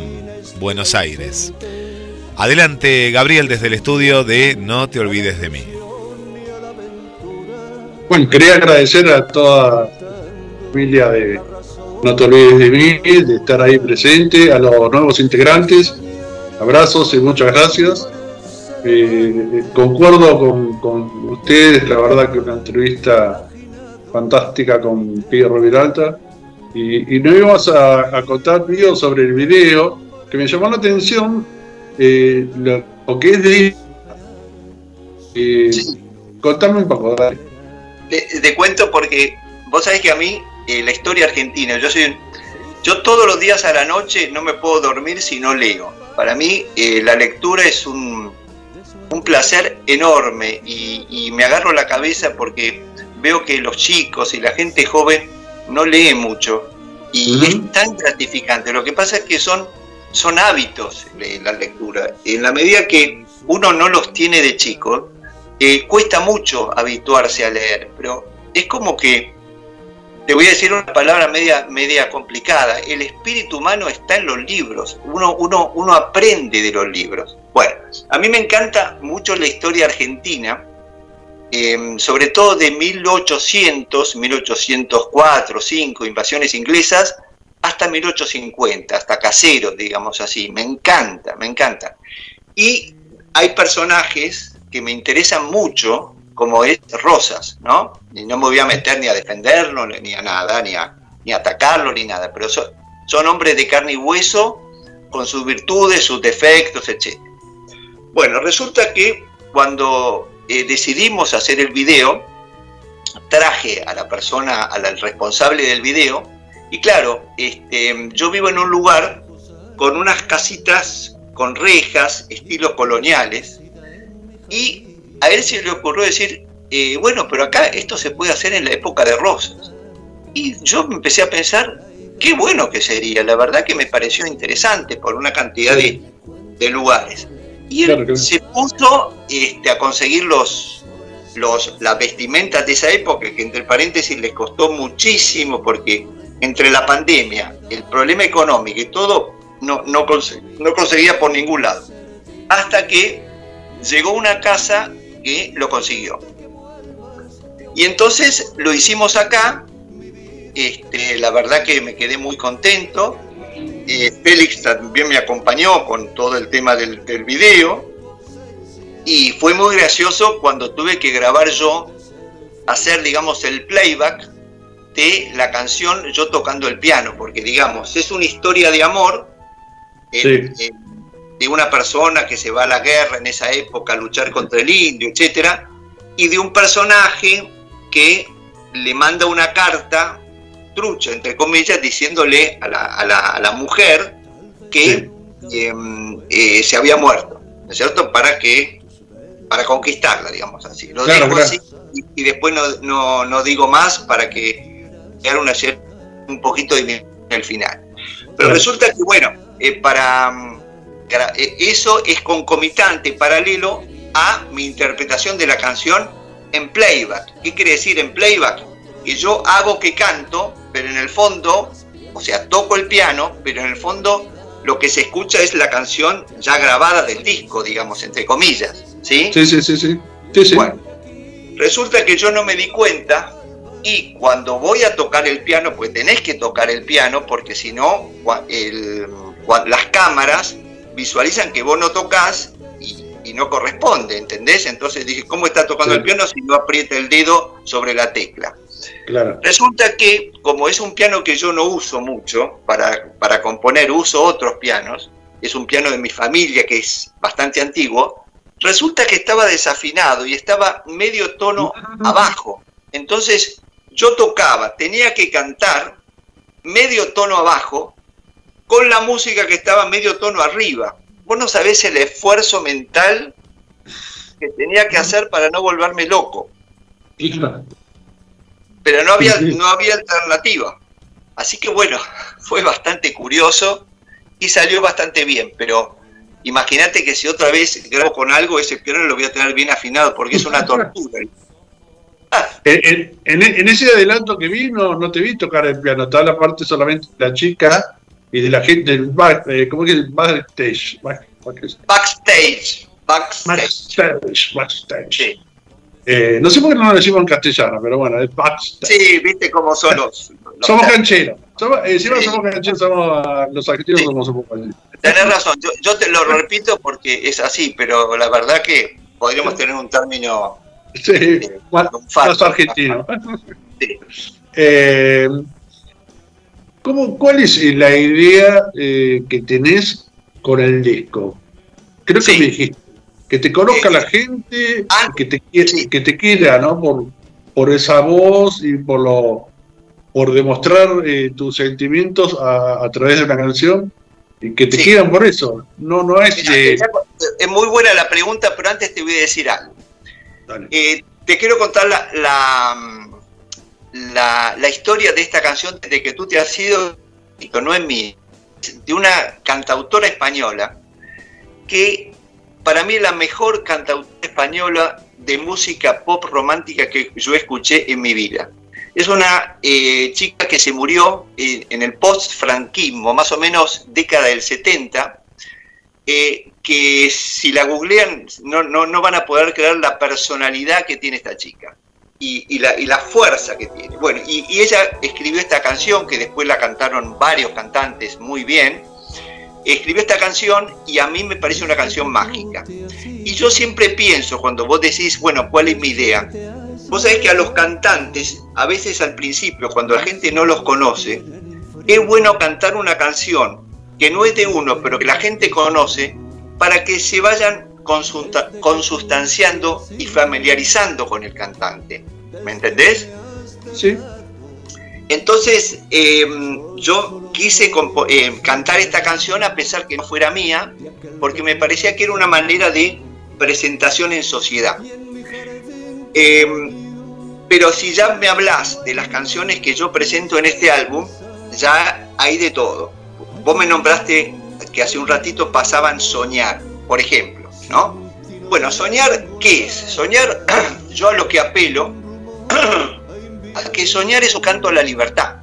Buenos Aires. Adelante, Gabriel, desde el estudio de No te olvides de mí. Bueno, quería agradecer a toda la familia de No te olvides de mí, de estar ahí presente, a los nuevos integrantes. Abrazos y muchas gracias. Eh, concuerdo con, ustedes, la verdad que una entrevista fantástica con Pierre Viralta y, nos íbamos a, contar video sobre el video que me llamó la atención eh, lo, que es de eh, contame un poco dale. Te, cuento porque vos sabés que a mí eh, la historia argentina yo soy yo todos los días a la noche no me puedo dormir si no leo para mí eh, la lectura es un, un placer enorme y, y me agarro la cabeza porque veo que los chicos y la gente joven no lee mucho y es tan gratificante. Lo que pasa es que son, son hábitos la lectura. En la medida que uno no los tiene de chico, eh, cuesta mucho habituarse a leer, pero es como que, te voy a decir una palabra media, media complicada, el espíritu humano está en los libros, uno, uno, uno aprende de los libros. Bueno, a mí me encanta mucho la historia argentina, Em, sobre todo de 1800, 1804, 5, invasiones inglesas, hasta 1850, hasta Casero, digamos así. Me encanta, me encanta. Y hay personajes que me interesan mucho, como es Rosas, ¿no? Y no me voy a meter ni a defenderlo, ni a nada, ni a, ni atacarlo, ni nada, pero son, son hombres de carne y hueso, con sus virtudes, sus defectos, etc. Bueno, resulta que cuando eh, decidimos hacer el video, traje a la persona, al responsable del video, y claro, este, yo vivo en un lugar con unas casitas con rejas, estilos coloniales, y a él se le ocurrió decir, eh, bueno, pero acá esto se puede hacer en la época de rosas. Y yo empecé a pensar, qué bueno que sería, la verdad que me pareció interesante por una cantidad de, de lugares. Y él se puso este, a conseguir los, los, las vestimentas de esa época, que entre paréntesis les costó muchísimo porque entre la pandemia, el problema económico y todo, no, no, no conseguía por ningún lado. Hasta que llegó una casa que lo consiguió. Y entonces lo hicimos acá. Este, la verdad que me quedé muy contento. Eh, Félix también me acompañó con todo el tema del, del video. Y fue muy gracioso cuando tuve que grabar yo, hacer, digamos, el playback de la canción yo tocando el piano, porque, digamos, es una historia de amor de una persona que se va a la guerra en esa época a luchar contra el indio, etcétera, y de un personaje que le manda una carta trucha, entre comillas, diciéndole a la, mujer que em, eh, se había muerto. ¿no es cierto? Para que, para conquistarla, digamos así. Lo dejo así y, después no, no, digo más para que quede una, un poquito en el final. Pero resulta que, bueno, eh, para, eso es concomitante, paralelo a mi interpretación de la canción en playback. ¿Qué quiere decir en playback? Que yo hago que canto, pero en el fondo, o sea, toco el piano, pero en el fondo lo que se escucha es la canción ya grabada del disco, digamos, entre comillas. ¿Sí? Sí, sí, sí, sí. Bueno, resulta que yo no me di cuenta y cuando voy a tocar el piano, pues tenés que tocar el piano porque si no, las cámaras visualizan que vos no tocas y, no corresponde, ¿entendés? Entonces dije, ¿cómo está tocando el piano si no aprieta el dedo sobre la tecla? Claro. Resulta que, como es un piano que yo no uso mucho para, para componer, uso otros pianos, es un piano de mi familia que es bastante antiguo, resulta que estaba desafinado y estaba medio tono abajo. Entonces yo tocaba, tenía que cantar medio tono abajo con la música que estaba medio tono arriba. Vos no sabés el esfuerzo mental que tenía que hacer para no volverme loco. Pero no había, no había alternativa. Así que bueno, *laughs* fue bastante curioso y salió bastante bien, pero imagínate que si otra vez grabo con algo, ese piano lo voy a tener bien afinado porque es una tortura. *laughs* en, en, ese adelanto que vi, no, no te vi tocar el piano, estaba la parte solamente la chica y de la gente del back, eh, ¿cómo que el backstage? backstage. Backstage. Backstage. Eh, no sé por qué no lo decimos en castellano, pero bueno, es backstage. Sí, viste cómo son los. somos cancheros. Somos, eh, somos cancheros, somos, los argentinos somos un poco Tenés razón, yo, yo, te lo repito porque es así, pero la verdad que podríamos tener un término. Sí, eh, más, argentino. Sí. *laughs* Eh, ¿Cuál es la idea eh, que tenés con el disco? Creo que me dijiste, que te conozca la gente, ah, que te, que te quiera, ¿no? Por, por esa voz y por lo por demostrar eh, tus sentimientos a, través de una canción y que te quieran por eso. No, no es. es muy buena la pregunta, pero antes te voy a decir algo. Eh, te quiero contar la la, historia de esta canción de que tú te has sido, no es mí, de una cantautora española que para mí es la mejor cantautora española de música pop romántica que yo escuché en mi vida. Es una eh, chica que se murió en, el post-franquismo, más o menos década del 70, eh, que si la googlean no, no van a poder creer la personalidad que tiene esta chica y, la, fuerza que tiene. Bueno, y, ella escribió esta canción, que después la cantaron varios cantantes muy bien, escribió esta canción y a mí me parece una canción mágica. Y yo siempre pienso, cuando vos decís, bueno, ¿cuál es mi idea? Vos sabés que a los cantantes, a veces al principio, cuando la gente no los conoce, es bueno cantar una canción que no es de uno, pero que la gente conoce, para que se vayan consustanciando y familiarizando con el cantante. ¿Me entendés? Sí. Entonces, em, yo quise em, cantar esta canción a pesar que no fuera mía, porque me parecía que era una manera de presentación en sociedad. Em, pero si ya me hablas de las canciones que yo presento en este álbum, ya hay de todo. Vos me nombraste que hace un ratito pasaban Soñar, por ejemplo. ¿No? Bueno, soñar, ¿qué es? Soñar, *clears throat* yo a lo que apelo, *clears throat* a que soñar es un canto a la libertad.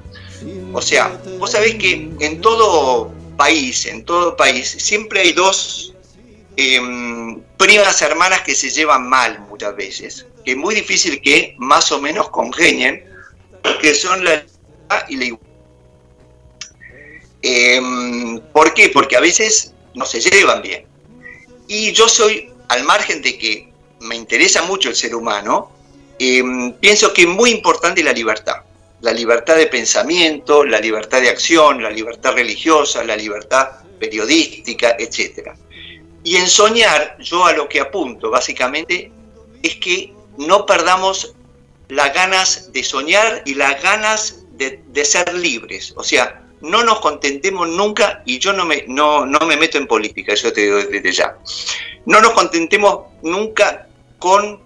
O sea, vos sabés que en todo país, en todo país, siempre hay dos em, primas hermanas que se llevan mal muchas veces, que es muy difícil que más o menos congenien, que son la libertad y la igualdad. Em, ¿Por qué? Porque a veces no se llevan bien. Y yo soy, al margen de que me interesa mucho el ser humano, em, pienso que es muy importante la libertad. La libertad de pensamiento, la libertad de acción, la libertad religiosa, la libertad periodística, etc. Y en soñar, yo a lo que apunto básicamente es que no perdamos las ganas de soñar y las ganas de, de ser libres. O sea, no nos contentemos nunca, y yo no me, no, me meto en política, eso te digo desde ya, no nos contentemos nunca con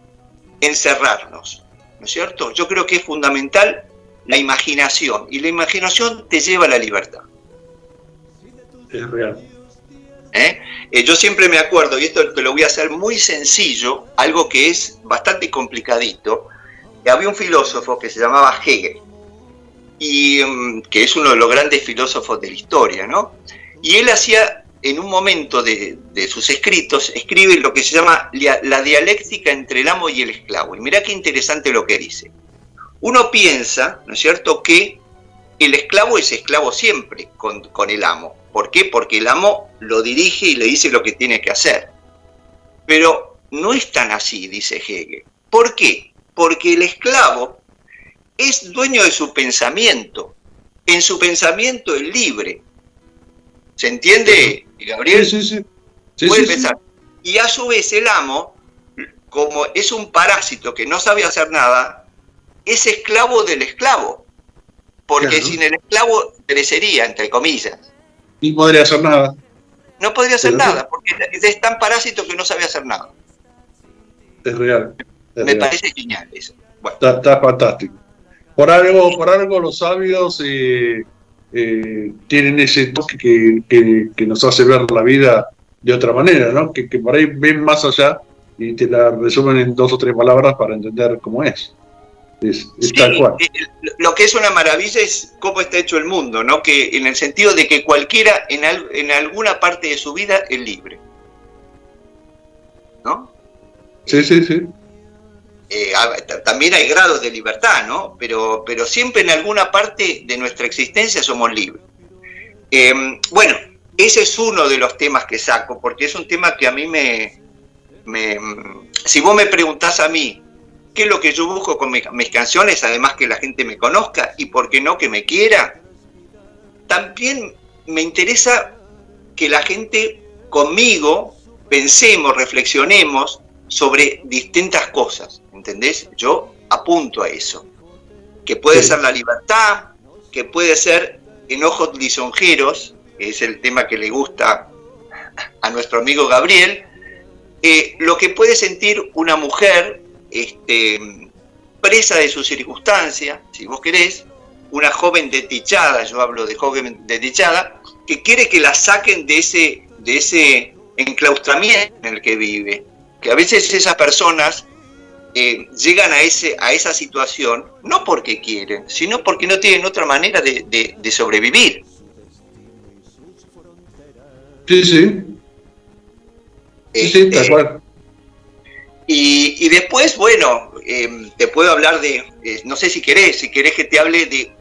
encerrarnos, ¿no es cierto? Yo creo que es fundamental la imaginación y la imaginación te lleva a la libertad. Es real. ¿Eh? Eh, yo siempre me acuerdo, y esto te lo voy a hacer muy sencillo, algo que es bastante complicadito, que había un filósofo que se llamaba Hegel, y, mm, que es uno de los grandes filósofos de la historia, ¿no? Y él hacía, en un momento de, sus escritos, escribe lo que se llama la dialéctica entre el amo y el esclavo. Y mira qué interesante lo que dice. Uno piensa, ¿no es cierto?, que el esclavo es esclavo siempre con, con el amo. ¿Por qué? Porque el amo lo dirige y le dice lo que tiene que hacer. Pero no es tan así, dice Hegel. ¿Por qué? Porque el esclavo es dueño de su pensamiento. En su pensamiento es libre. ¿Se entiende, Gabriel? Sí, sí, sí. Puede pensar. Y a su vez el amo, como es un parásito que no sabe hacer nada, es esclavo del esclavo. Porque sin el esclavo crecería, entre comillas. Y podría hacer nada. No podría hacer nada, porque es tan parásito que no sabe hacer nada. Es real. Me parece genial eso. Está, fantástico. Por algo, por algo los sabios eh, eh, tienen ese toque que, nos hace ver la vida de otra manera, ¿no? Que, que por ahí ven más allá y te la resumen en dos o tres palabras para entender cómo es. Es, Lo que es una maravilla es cómo está hecho el mundo, ¿no? Que en el sentido de que cualquiera en, en alguna parte de su vida es libre. ¿No? Sí, sí, sí. Eh, también hay grados de libertad, ¿no? Pero, pero siempre en alguna parte de nuestra existencia somos libres. Em, bueno, ese es uno de los temas que saco, porque es un tema que a mí me, me si vos me preguntás a mí, ¿Qué es lo que yo busco con mis canciones? Además que la gente me conozca y, ¿por qué no, que me quiera? También me interesa que la gente conmigo pensemos, reflexionemos sobre distintas cosas, ¿entendés? Yo apunto a eso, que puede ser la libertad, que puede ser enojos lisonjeros, que es el tema que le gusta a nuestro amigo Gabriel, eh, lo que puede sentir una mujer este, presa de su circunstancia, si vos querés, una joven desdichada, yo hablo de joven desdichada, que quiere que la saquen de ese, de ese enclaustramiento en el que vive. Que a veces esas personas eh, llegan a, ese, a esa situación no porque quieren, sino porque no tienen otra manera de, sobrevivir. Sí, sí. Sí, sí, tal este, cual. Y, después, bueno, em, te puedo hablar de, eh, no sé si querés, si querés que te hable de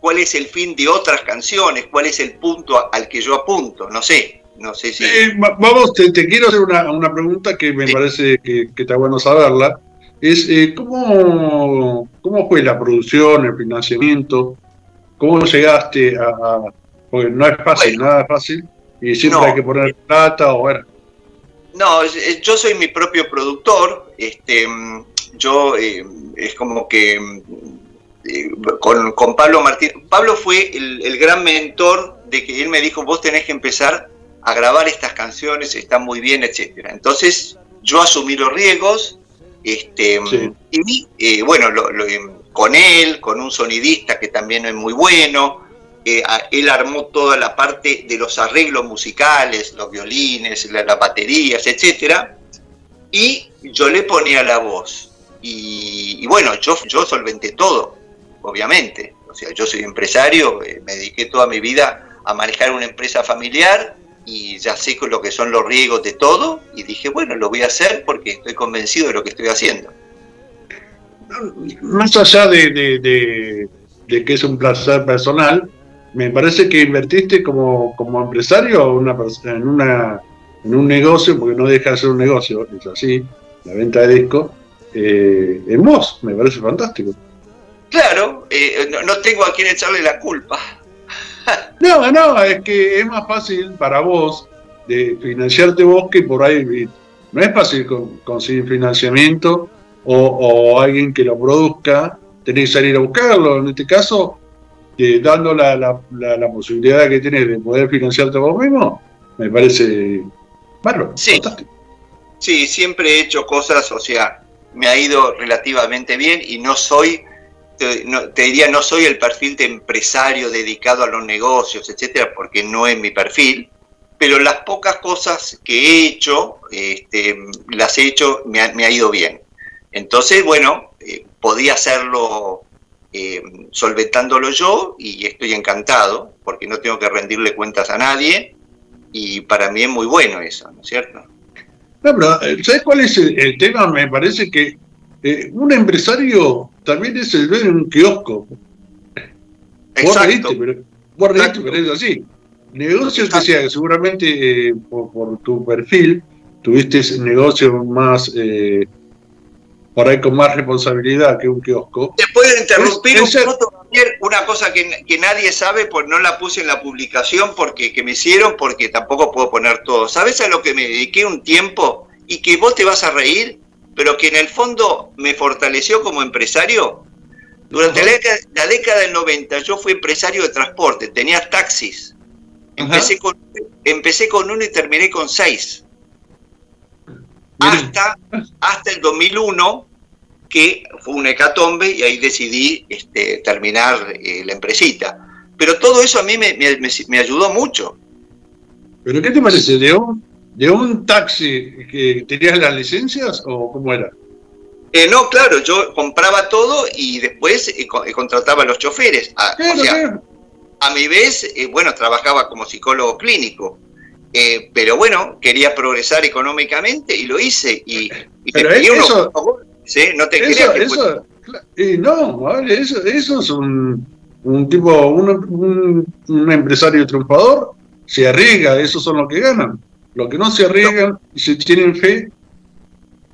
cuál es el fin de otras canciones, cuál es el punto al que yo apunto, no sé, no sé si... Eh, vamos, te, quiero hacer una, pregunta que me parece que, está bueno saberla. Es, eh, ¿cómo, ¿cómo fue la producción, el financiamiento? ¿Cómo llegaste a...? porque no es fácil, nada es fácil, y siempre hay que poner plata o bueno no, yo soy mi propio productor. Este, yo eh, es como que eh, con, Pablo Martín. Pablo fue el, gran mentor de que él me dijo: Vos tenés que empezar a grabar estas canciones, están muy bien, etcétera. Entonces yo asumí los riesgos. Este, Y eh, bueno, con él, con un sonidista que también es muy bueno, él armó toda la parte de los arreglos musicales, los violines, las baterías, etc. Y yo le ponía la voz. Y, bueno, yo, yo solventé todo, obviamente. O sea, yo soy empresario, eh, me dediqué toda mi vida a manejar una empresa familiar y ya sé lo que son los riesgos de todo y dije, bueno, lo voy a hacer porque estoy convencido de lo que estoy haciendo. Más allá de que es un placer personal, me parece que invertiste como, como empresario una, en, una, en un negocio, porque no deja de ser un negocio, es así, la venta de disco, eh, en vos, me parece fantástico. Claro, eh, no, tengo a quien echarle la culpa. No, no, es que es más fácil para vos de financiarte vos que por ahí no es fácil conseguir financiamiento o, o alguien que lo produzca, tenés que salir a buscarlo. En este caso, dando la, la, la, posibilidad que tienes de poder financiarte vos mismo, me parece bárbaro. Sí. sí, siempre he hecho cosas, o sea, me ha ido relativamente bien y no soy, te, diría, no soy el perfil de empresario dedicado a los negocios, etcétera, porque no es mi perfil, pero las pocas cosas que he hecho, este, las he hecho, me ha, ido bien. Entonces, bueno, eh, podía hacerlo eh, solventándolo yo y estoy encantado porque no tengo que rendirle cuentas a nadie y para mí es muy bueno eso, ¿no es cierto? Eh, ¿sabes cuál es el, tema? Me parece que eh, un empresario también es el dueño de un kiosco. Exacto. pero, pero es así. Negocios que sea, seguramente por, tu perfil tuviste negocios más por ahí con más responsabilidad que un kiosco. Te puedo interrumpir un minuto, una cosa que, nadie sabe, pues no la puse en la publicación porque que me hicieron, porque tampoco puedo poner todo. ¿Sabes a lo que me dediqué un tiempo y que vos te vas a reír, pero que en el fondo me fortaleció como empresario? Durante la, década, del 90 yo fui empresario de transporte, tenía taxis. Empecé con, empecé con uno y terminé con seis hasta, hasta el 2001, que fue un hecatombe y ahí decidí este, terminar eh, la empresita. Pero todo eso a mí me, ayudó mucho. ¿Pero qué te parece? ¿De un, de un taxi que tenías las licencias o cómo era? Eh, no, claro, yo compraba todo y después eh, contrataba a los choferes. A, o sea, a mi vez, bueno, trabajaba como psicólogo clínico. Eh, pero bueno, quería progresar económicamente y lo hice. Y, te pedí eso, ¿sí? No te creas que eso, no, vale, eso, eso es un, un tipo, un, un, empresario triunfador, se arriesga, esos son los que ganan. Los que no se arriesgan y se tienen fe.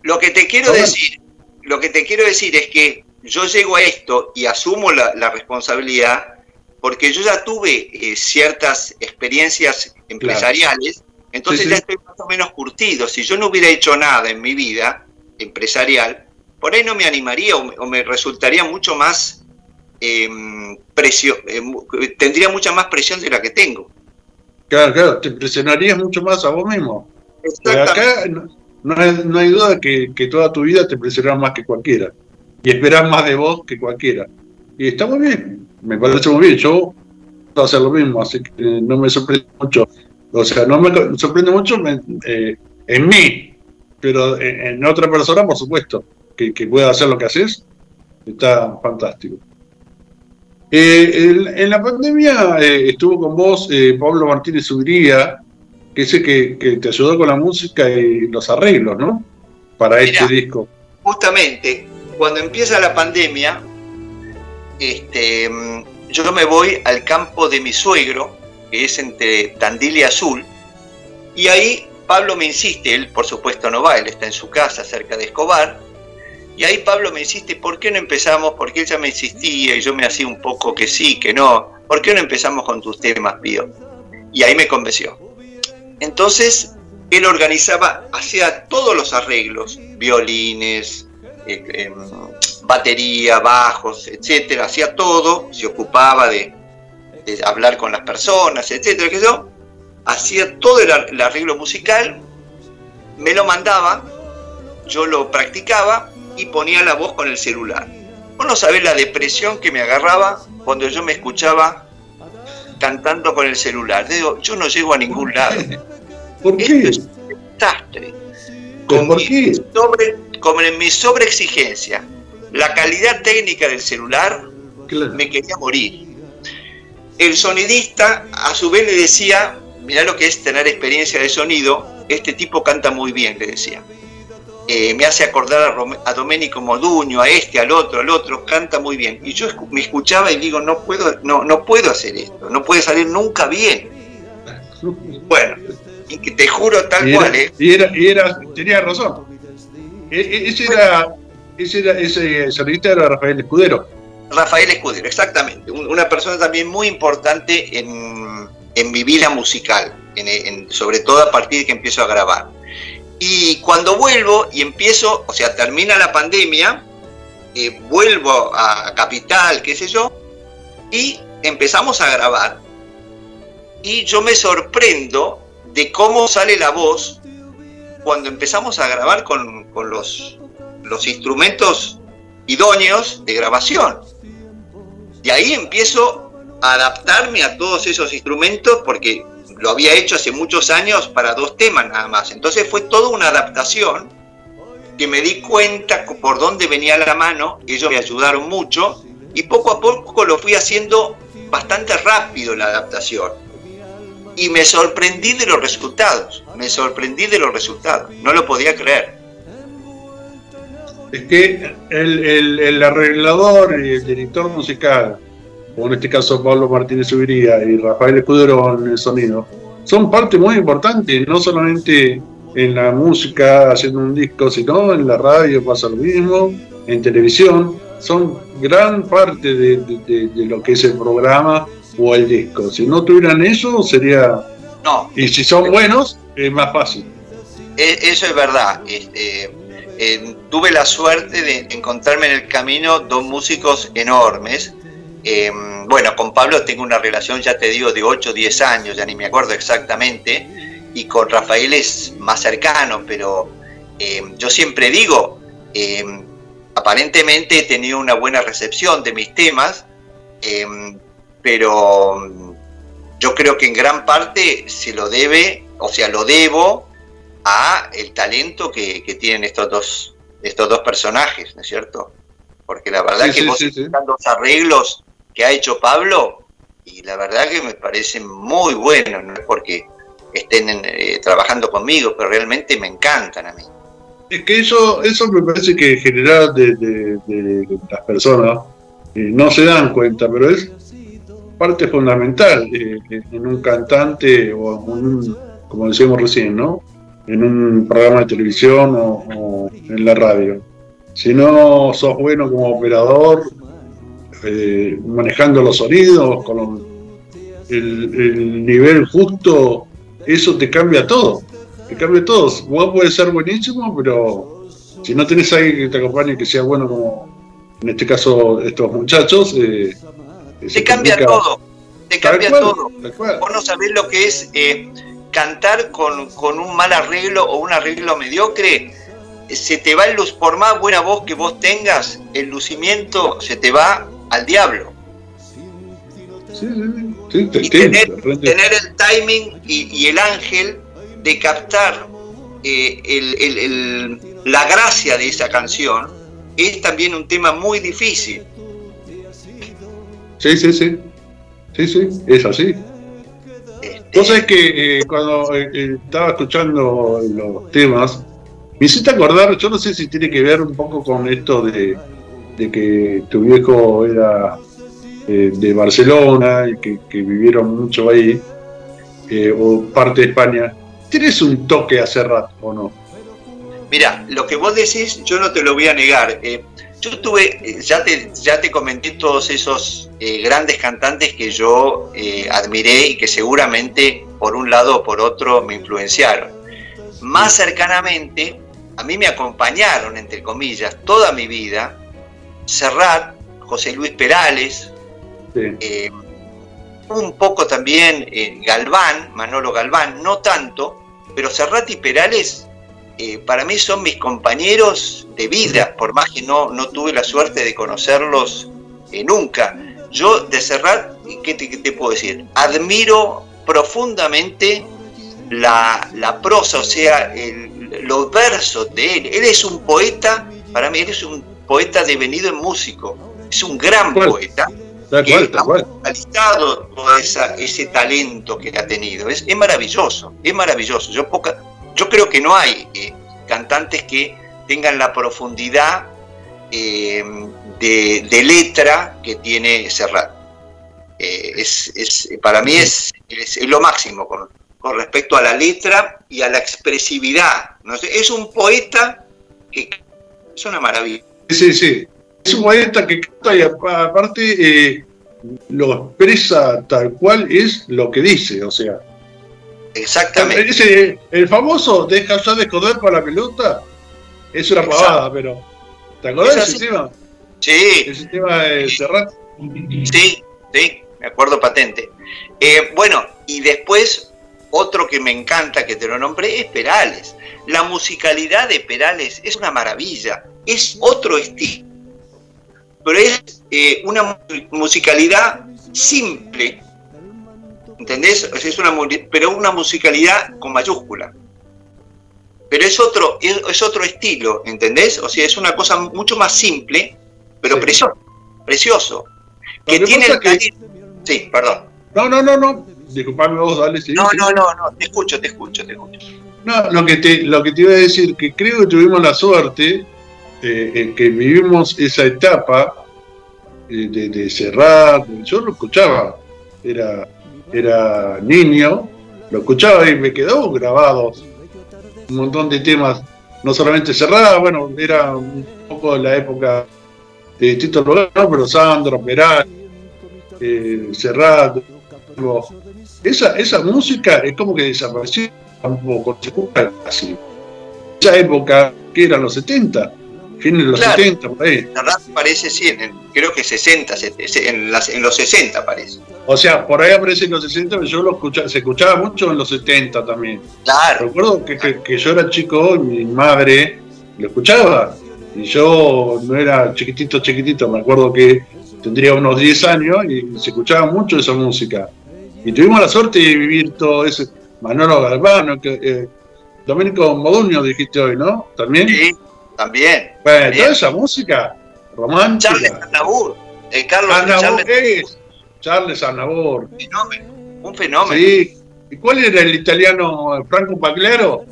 Lo que te quiero decir, lo que te quiero decir es que yo llego a esto y asumo la, la responsabilidad porque yo ya tuve eh, ciertas experiencias empresariales, entonces ya estoy más o menos curtido. Si yo no hubiera hecho nada en mi vida empresarial, por ahí no me animaría o me, resultaría mucho más em, presión, em, tendría mucha más presión de la que tengo. Claro, claro, te presionarías mucho más a vos mismo. Acá no, hay, duda que, que, toda tu vida te presionarás más que cualquiera y esperás más de vos que cualquiera. Y está muy bien, me parece muy bien. Yo voy a hacer lo mismo, así que no me sorprende mucho. O sea, no me sorprende mucho eh, en mí, pero en, otra persona, por supuesto, que, pueda hacer lo que haces, está fantástico. Eh, en, la pandemia eh, estuvo con vos Pablo Martínez Ugría, que es el que, te ayudó con la música y los arreglos, ¿no? Para este disco. Justamente, cuando empieza la pandemia, este, yo me voy al campo de mi suegro, que es entre Tandil y Azul, y ahí Pablo me insiste, él por supuesto no va, él está en su casa cerca de Escobar, y ahí Pablo me insiste, ¿por qué no empezamos? Porque él ya me insistía y yo me hacía un poco que sí, que no, ¿por qué no empezamos con tus temas, Pío? Y ahí me convenció. Entonces, él organizaba, hacía todos los arreglos, violines, eh, em, batería, bajos, etcétera, hacía todo, se ocupaba de, hablar con las personas, etcétera, que yo hacía todo el, arreglo musical, me lo mandaba, yo lo practicaba y ponía la voz con el celular. Vos no sabés la depresión que me agarraba cuando yo me escuchaba cantando con el celular. Digo, yo no llego a ningún lado. ¿Por qué? es un desastre. Con ¿Por qué? Sobre, como en mi sobreexigencia la calidad técnica del celular me quería morir. El sonidista a su vez le decía, mirá lo que es tener experiencia de sonido, este tipo canta muy bien, le decía. Eh, me hace acordar a, Domenico Moduño, a este, al otro, al otro, canta muy bien. Y yo me escuchaba y digo, no puedo, no, no puedo hacer esto, no puede salir nunca bien. Bueno, y que te juro tal cual, ¿eh? Y, era, y era, tenía razón. E, e, ese era ese, ese solista era Rafael Escudero. Rafael Escudero, exactamente. Una persona también muy importante en, mi vida musical, sobre todo a partir de que empiezo a grabar. Y cuando vuelvo y empiezo, o sea, termina la pandemia, eh, vuelvo a Capital, qué sé yo, y empezamos a grabar. Y yo me sorprendo de cómo sale la voz cuando empezamos a grabar con, los, los instrumentos idóneos de grabación. Y ahí empiezo a adaptarme a todos esos instrumentos porque lo había hecho hace muchos años para dos temas nada más. Entonces fue toda una adaptación que me di cuenta por dónde venía la mano, ellos me ayudaron mucho y poco a poco lo fui haciendo bastante rápido la adaptación. Y me sorprendí de los resultados, me sorprendí de los resultados, no lo podía creer. Es que el, arreglador y el director musical, como en este caso Pablo Martínez Subiría y Rafael Escudero en el sonido, son parte muy importante, no solamente en la música haciendo un disco, sino en la radio pasa lo mismo, en televisión, son gran parte de, lo que es el programa o el disco. Si no tuvieran eso, sería... No. Y si son buenos, es más fácil. E, eso es verdad. Este, eh, tuve la suerte de encontrarme en el camino dos músicos enormes. Em, bueno, con Pablo tengo una relación, ya te digo, de 8 o 10 años, ya ni me acuerdo exactamente, y con Rafael es más cercano, pero em, yo siempre digo, em, aparentemente he tenido una buena recepción de mis temas, pero yo creo que en gran parte se lo debe, o sea, lo debo a el talento que, tienen estos dos, estos dos personajes, ¿no es cierto? Porque la verdad que vos los arreglos que ha hecho Pablo, y la verdad que me parecen muy buenos, no es porque estén eh, trabajando conmigo, pero realmente me encantan a mí. Es que eso, eso me parece que en general de, las personas eh, no se dan cuenta, pero es parte fundamental eh, en un cantante o en un, como decíamos recién, ¿no? en un programa de televisión o, en la radio. Si no sos bueno como operador, eh, manejando los sonidos, con el, nivel justo, eso te cambia todo. Te cambia todo. Vos puedes ser buenísimo, pero si no tenés alguien que te acompañe que sea bueno como en este caso estos muchachos, eh, te cambia todo. Te cambia todo. Vos no sabés lo que es. Eh, cantar con, un mal arreglo o un arreglo mediocre, se te va el luz, por más buena voz que vos tengas, el lucimiento se te va al diablo. y tener, el timing y, el ángel de captar eh, la gracia de esa canción es también un tema muy difícil. Sí, sí, sí. Sí, sí, es así. Vos sabés que eh, cuando eh, estaba escuchando los temas, me hiciste acordar, yo no sé si tiene que ver un poco con esto de, que tu viejo era de Barcelona y que, vivieron mucho ahí, o parte de España. ¿Tienes un toque a Serrat o no? Mira, lo que vos decís, yo no te lo voy a negar. Yo tuve, eh, ya te, ya te comenté todos esos eh, grandes cantantes que yo eh, admiré y que seguramente por un lado o por otro me influenciaron. Más cercanamente, a mí me acompañaron, entre comillas, toda mi vida, Serrat, José Luis Perales, un poco también Galván, Manolo Galván, no tanto, pero Serrat y Perales eh, para mí son mis compañeros de vida, por más que no, no tuve la suerte de conocerlos eh, nunca. Yo de Serrat, ¿qué te, puedo decir? Admiro profundamente la, prosa, o sea, los versos de él. Él es un poeta, para mí él es un poeta devenido en músico, es un gran poeta. que ha todo ese talento que ha tenido. Es, es maravilloso, es maravilloso. Yo poca, yo creo que no hay eh, cantantes que tengan la profundidad eh, de, letra que tiene Serrat. Eh, es, para mí es, lo máximo con, respecto a la letra y a la expresividad. ¿no? Es un poeta que es una maravilla. Sí, sí. Es un poeta que canta y aparte lo expresa tal cual es lo que dice, o sea, Exactamente. el famoso deja ya de joder para la pelota es una pavada, pero. ¿Te acordás de ese tema? Sí. Ese tema de Serrat. Sí, sí, me acuerdo patente. Eh, bueno, y después otro que me encanta, que te lo nombré, es Perales. La musicalidad de Perales es una maravilla, es otro estilo, pero es eh, una musicalidad simple, ¿entendés? Es una, pero una musicalidad con mayúscula. Pero es otro, es, otro estilo, ¿entendés? O sea, es una cosa mucho más simple, pero precioso, precioso. Que tiene el que... Sí, perdón. No, no, no, no. Disculpame vos, dale. Sí, no, no, no, no, te escucho, te escucho, te escucho. No, lo que te, lo que te iba a decir, que creo que tuvimos la suerte eh, en que vivimos esa etapa eh, de, de cerrar, yo lo escuchaba, era, era niño, lo escuchaba y me quedó grabado un montón de temas, no solamente cerrada, bueno, era un poco la época de distintos lugares, pero Sandro, Peral, eh, Cerrado, esa, esa música es como que desapareció un poco, así. Esa época que eran los 70, fines de los 70, por ahí. parece, sí, en, creo que 60, en, las, en los 60 parece. O sea, por ahí aparece en los 60, pero yo lo escuchaba, se escuchaba mucho en los 70 también. Claro. Recuerdo que, que, yo era chico y mi madre lo escuchaba. Y yo no era chiquitito, chiquitito, me acuerdo que tendría unos 10 años y se escuchaba mucho esa música. Y tuvimos la suerte de vivir todo ese. Manolo Galvano, que, eh, Domenico Moduño dijiste hoy, ¿no? También. Sí, también. Bueno, toda esa música romántica. Charles Aznavour, el Carlos Aznavour, Charles, Charles Aznavour. Un fenómeno, un fenómeno. Sí. ¿Y cuál era el italiano Franco Pagliaro?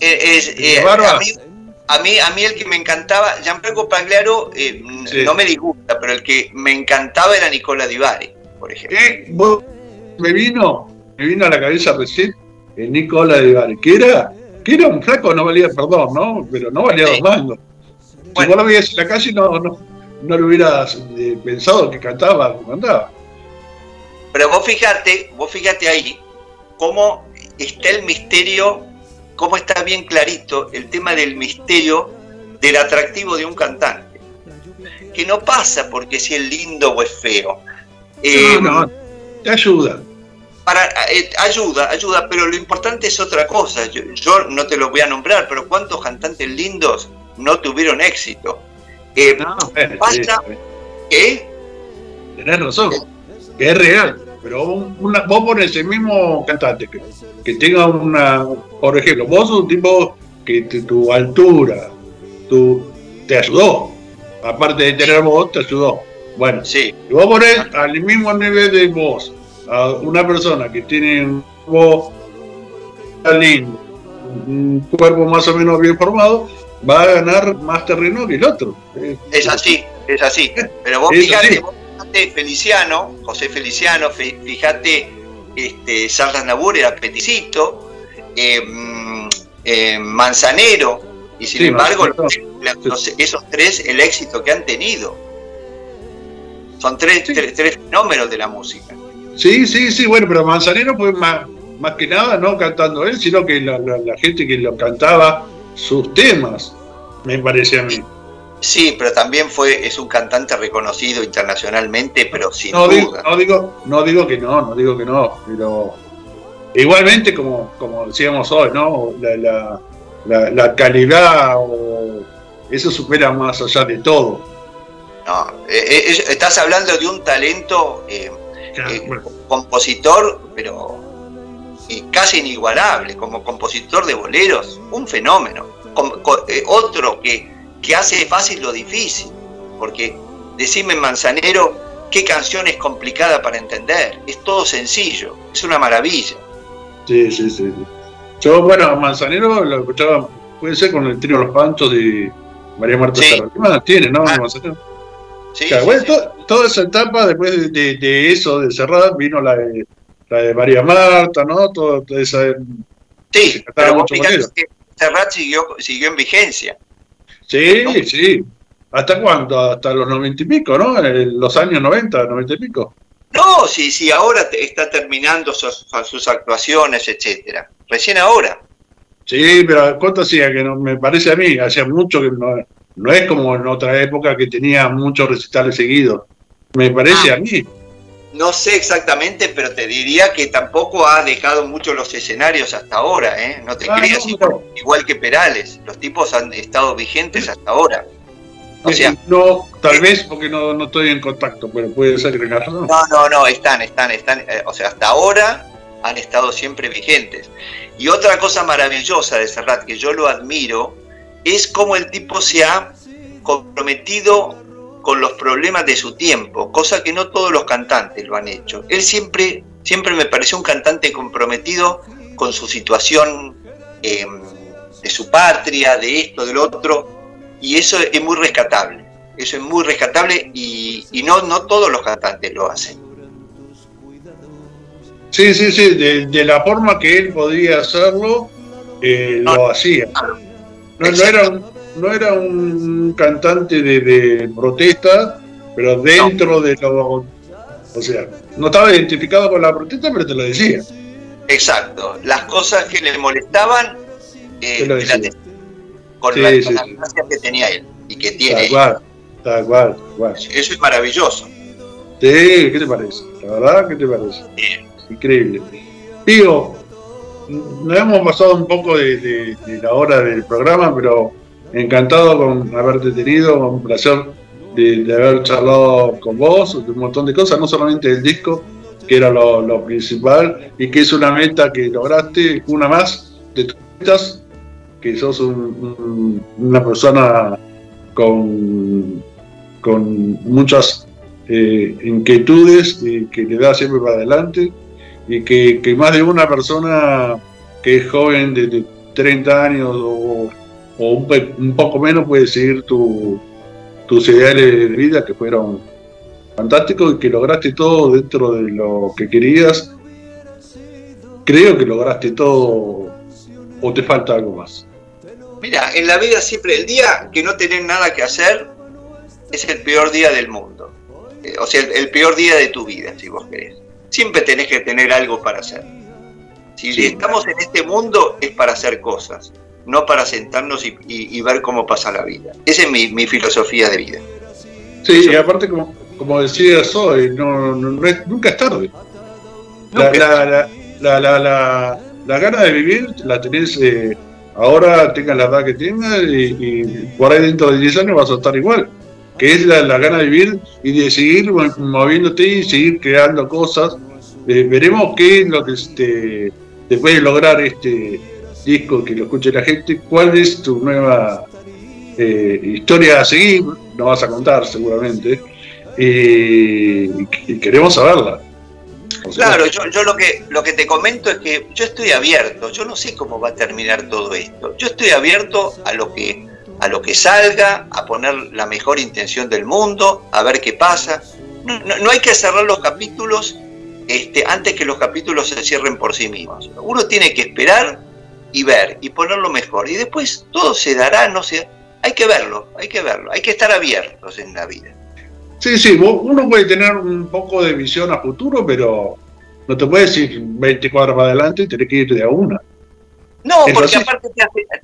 Eh, es, eh, a, mí, a, mí, el que me encantaba, Gianfranco Pagliaro eh, no me disgusta, pero el que me encantaba era Nicola Di Bari, por ejemplo. ¿Eh? Me vino, me vino a la cabeza recién el Nicola Di Bari, que era, que era un flaco, no valía, perdón, ¿no? Pero no valía dos mangos. Si vos lo veías en la calle no, no, no lo hubieras eh, pensado que cantaba como cantaba. Pero vos fíjate, vos fíjate ahí cómo está el misterio, cómo está bien clarito el tema del misterio del atractivo de un cantante. Que no pasa porque si es lindo o es feo. no, eh, te ayuda. Para, eh, ayuda, ayuda, pero lo importante es otra cosa. Yo, yo, no te lo voy a nombrar, pero ¿cuántos cantantes lindos no tuvieron éxito? Eh, no, pasa que... Tenés razón, que es real. Pero una, vos pones el mismo cantante que, que, tenga una. Por ejemplo, vos sos un tipo que tu altura tu, te ayudó. Aparte de tener voz, te ayudó. Bueno, sí. si vos pones al mismo nivel de voz a una persona que tiene un voz lindo, un cuerpo más o menos bien formado, va a ganar más terreno que el otro. Es así, es así. Pero vos fíjate, Feliciano, José Feliciano, fíjate, este, Sardas Nabur era peticito, eh, mm, eh, Manzanero, y sin embargo, esos tres, el éxito que han tenido. Son tres, tres, fenómenos de la música. Sí, sí, sí, bueno, pero Manzanero fue más, más que nada no cantando él, sino que la, gente que lo cantaba sus temas, me parece a mí. Sí, pero también fue es un cantante reconocido internacionalmente, pero sin no, duda. Digo, no digo, no digo que no, no digo que no, pero igualmente como, como decíamos hoy, ¿no? La, la, calidad o eso supera más allá de todo. No, eh, eh, estás hablando de un talento eh, compositor, pero casi inigualable, como compositor de boleros, un fenómeno. otro que, que hace fácil lo difícil, porque decime Manzanero qué canción es complicada para entender, es todo sencillo, es una maravilla. Sí, sí, sí. Yo, bueno, Manzanero lo escuchaba, puede ser con el trío Los Pantos de María Marta sí. tiene, ¿no? Ah. Sí, bueno, toda esa etapa, después de, eso, de cerrar, vino la de, la de María Marta, ¿no? Toda, esa. Sí, pero vos que Serrat siguió, siguió en vigencia. Sí, sí. ¿Hasta cuándo? Hasta los noventa y pico, ¿no? En los años noventa, noventa y pico. No, sí, sí, ahora está terminando sus, sus actuaciones, etcétera. Recién ahora. Sí, pero ¿cuánto hacía? Que no, me parece a mí, hacía mucho que no, no es como en otra época que tenía muchos recitales seguidos. Me parece ah. a mí. No sé exactamente, pero te diría que tampoco ha dejado mucho los escenarios hasta ahora, ¿eh? No te ah, creas, igual, que Perales. Los tipos han estado vigentes hasta ahora. O sea, no, tal vez porque no, no estoy en contacto, pero puede ser que No, no, no, están, están, están. Eh, o sea, hasta ahora han estado siempre vigentes. Y otra cosa maravillosa de Serrat, que yo lo admiro, es cómo el tipo se ha comprometido con los problemas de su tiempo, cosa que no todos los cantantes lo han hecho. Él siempre, siempre me pareció un cantante comprometido con su situación em, de su patria, de esto, del otro, y eso es muy rescatable. Eso es muy rescatable y, no, no todos los cantantes lo hacen. Sí, sí, sí, de, la forma que él podía hacerlo, eh, lo hacía. No, era un, no era un cantante de, protesta, pero dentro de lo. O sea, no estaba identificado con la protesta, pero te lo decía. Exacto. Las cosas que le molestaban, eh, lo decía. con las gracias que tenía él y que tiene. Tal cual, tal cual, tal Eso es maravilloso. Sí, ¿qué te parece? La verdad, ¿qué te parece? Increíble. Digo, nos hemos pasado un poco de, la hora del programa, pero encantado con haberte tenido, un placer de, haber charlado con vos, de un montón de cosas, no solamente del disco, que era lo, principal, y que es una meta que lograste, una más de tus metas, que sos una persona con, con muchas eh, inquietudes y que le da siempre para adelante y que, más de una persona que es joven de, 30 años o, un, poco menos puede seguir tu, tus ideales de vida que fueron fantásticos y que lograste todo dentro de lo que querías. Creo que lograste todo o te falta algo más. Mira, en la vida siempre el día que no tenés nada que hacer es el peor día del mundo. Eh, o sea, el peor día de tu vida, si vos querés siempre tenés que tener algo para hacer. Si estamos en este mundo es para hacer cosas, no para sentarnos y, ver cómo pasa la vida. Esa es mi, filosofía de vida. Sí, y aparte, como, como decías hoy, no, nunca es tarde. La, la, la, gana de vivir la tenés eh, ahora, tengas la edad que tengas, y, y, por ahí dentro de 10 años vas a estar igual que es la, gana de vivir y de seguir moviéndote y seguir creando cosas. Eh, veremos qué es lo que este, después de lograr este disco que lo escuche la gente, cuál es tu nueva eh, historia a seguir, no vas a contar seguramente, y, queremos saberla. claro, yo, yo, lo que lo que te comento es que yo estoy abierto, yo no sé cómo va a terminar todo esto. Yo estoy abierto a lo que a lo que salga, a poner la mejor intención del mundo, a ver qué pasa. No, hay que cerrar los capítulos este, antes que los capítulos se cierren por sí mismos. Uno tiene que esperar y ver y ponerlo mejor. Y después todo se dará, no sé. Hay que verlo, hay que verlo, hay que estar abiertos en la vida. Sí, sí, uno puede tener un poco de visión a futuro, pero no te puedes ir 24 para adelante y tener que ir de a una. No, porque aparte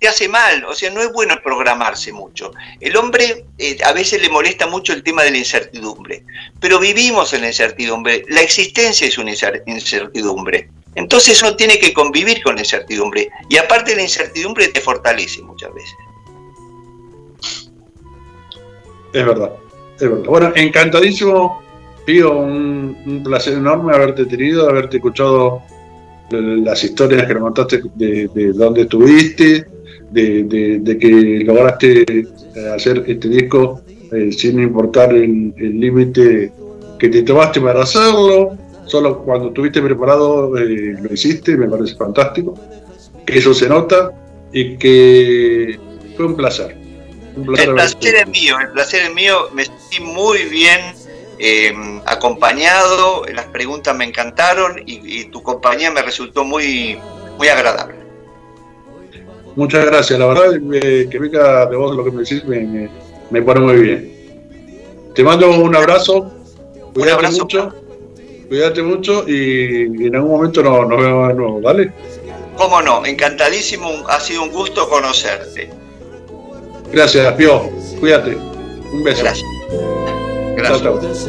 te hace, mal, o sea, no es bueno programarse mucho. El hombre eh, a veces le molesta mucho el tema de la incertidumbre, pero vivimos en la incertidumbre, la existencia es una incertidumbre. Entonces uno tiene que convivir con la incertidumbre y aparte la incertidumbre te fortalece muchas veces. Es verdad, es verdad. Bueno, encantadísimo, pido un, un placer enorme haberte tenido, haberte escuchado las historias que nos contaste de, de dónde estuviste, de, que lograste eh, hacer este disco eh, sin importar el límite que te tomaste para hacerlo, solo cuando estuviste preparado eh, lo hiciste, me parece fantástico, que eso se nota y que fue un placer. Un placer el placer es mío, el placer es mío, me sentí muy bien eh, acompañado, las preguntas me encantaron y, tu compañía me resultó muy, muy agradable. Muchas gracias, la verdad que venga de vos lo que me decís me, pone muy bien. Te mando un abrazo, cuídate mucho, cuídate mucho y, en algún momento nos, vemos de nuevo, ¿vale? Cómo no, encantadísimo, ha sido un gusto conocerte. Gracias, Pio, cuídate, un beso. Gracias. Gracias.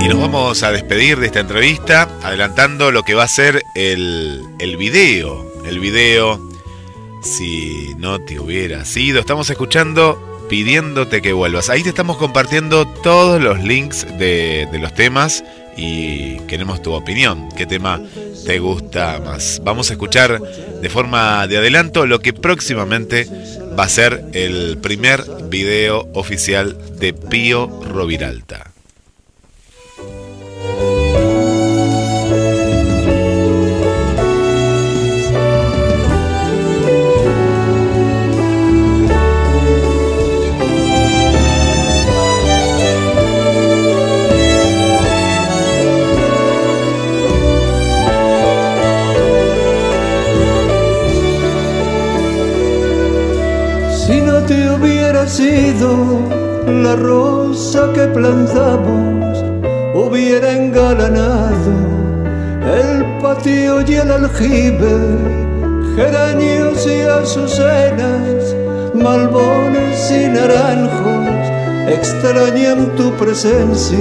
Y nos vamos a despedir de esta entrevista adelantando lo que va a ser el, el video. El video, si no te hubiera sido, estamos escuchando pidiéndote que vuelvas. Ahí te estamos compartiendo todos los links de, de los temas y queremos tu opinión. ¿Qué tema te gusta más? Vamos a escuchar de forma de adelanto lo que próximamente va a ser el primer video oficial de Pío Roviralta. Sido la rosa que plantamos, hubiera engalanado el patio y el aljibe, geranios y azucenas, malbones y naranjos, extrañan tu presencia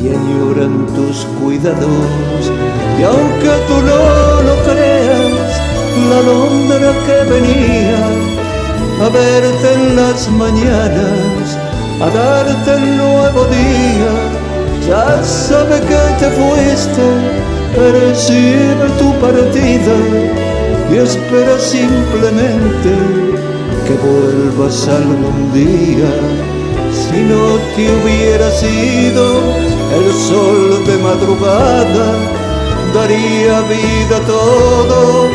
y añoran tus cuidados. Y aunque tú no lo creas, la londra que venía a verte en las mañanas, a darte el nuevo día. Ya sabe que te fuiste, percibe tu partida y espera simplemente que vuelvas algún día. Si no te hubiera sido el sol de madrugada, daría vida a todo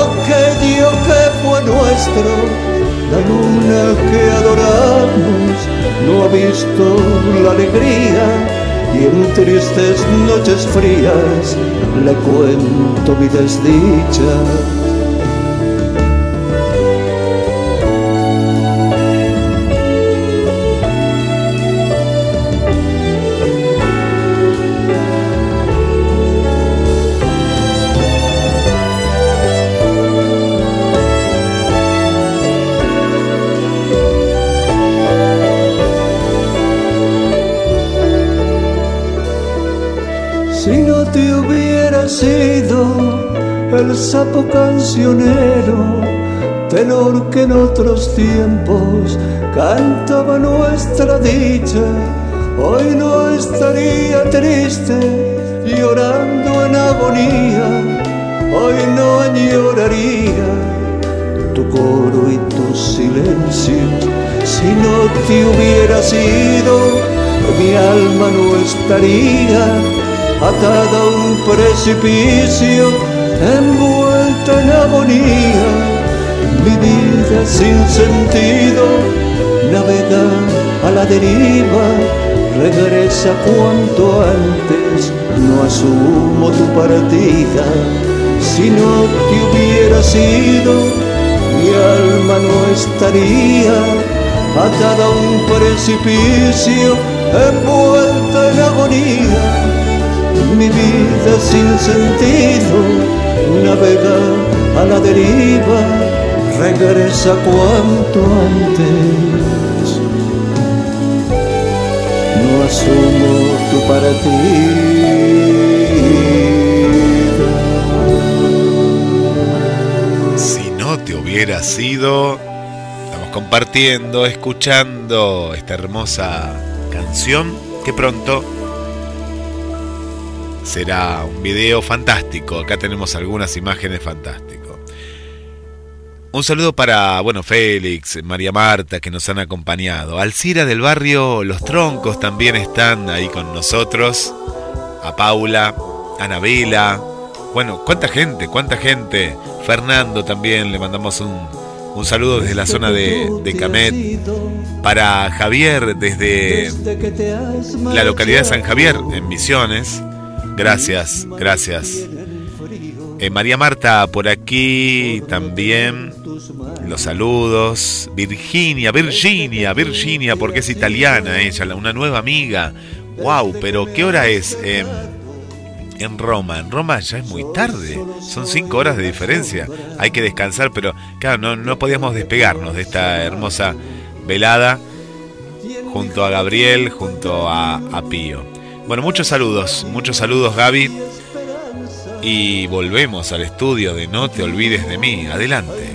aquello que fue nuestro la luna que adoramos no ha visto la alegría y en tristes noches frías le cuento mi desdicha el sapo cancionero, tenor que en otros tiempos cantaba nuestra dicha, hoy no estaría triste llorando en agonía, hoy no añoraría tu coro y tu silencio, si no te hubiera sido, mi alma no estaría atada a un precipicio envuelta en agonía, mi vida sin sentido, navega a la deriva, regresa cuanto antes, no asumo tu partida, si no te hubiera sido, mi alma no estaría atada a un precipicio, envuelta en agonía mi vida sin sentido navega a la deriva, regresa cuanto antes. No asumo tu partida. Si no te hubiera sido, estamos compartiendo, escuchando esta hermosa canción que pronto será un video fantástico. Acá tenemos algunas imágenes fantásticas. Un saludo para, bueno, Félix, María Marta, que nos han acompañado. Alcira del barrio Los Troncos también están ahí con nosotros. A Paula, Anabela. Bueno, cuánta gente, cuánta gente. Fernando también, le mandamos un, un saludo desde la zona de, de Camet. Para Javier, desde la localidad de San Javier, en Misiones. Gracias, gracias. Eh, María Marta, por aquí también los saludos. Virginia, Virginia, Virginia, porque es italiana ella, una nueva amiga. Wow, pero ¿qué hora es en, en Roma? En Roma ya es muy tarde, son cinco horas de diferencia. Hay que descansar, pero claro, no, no podíamos despegarnos de esta hermosa velada junto a Gabriel, junto a, a Pío. Bueno, muchos saludos, muchos saludos Gaby. Y volvemos al estudio de No te olvides de mí. Adelante.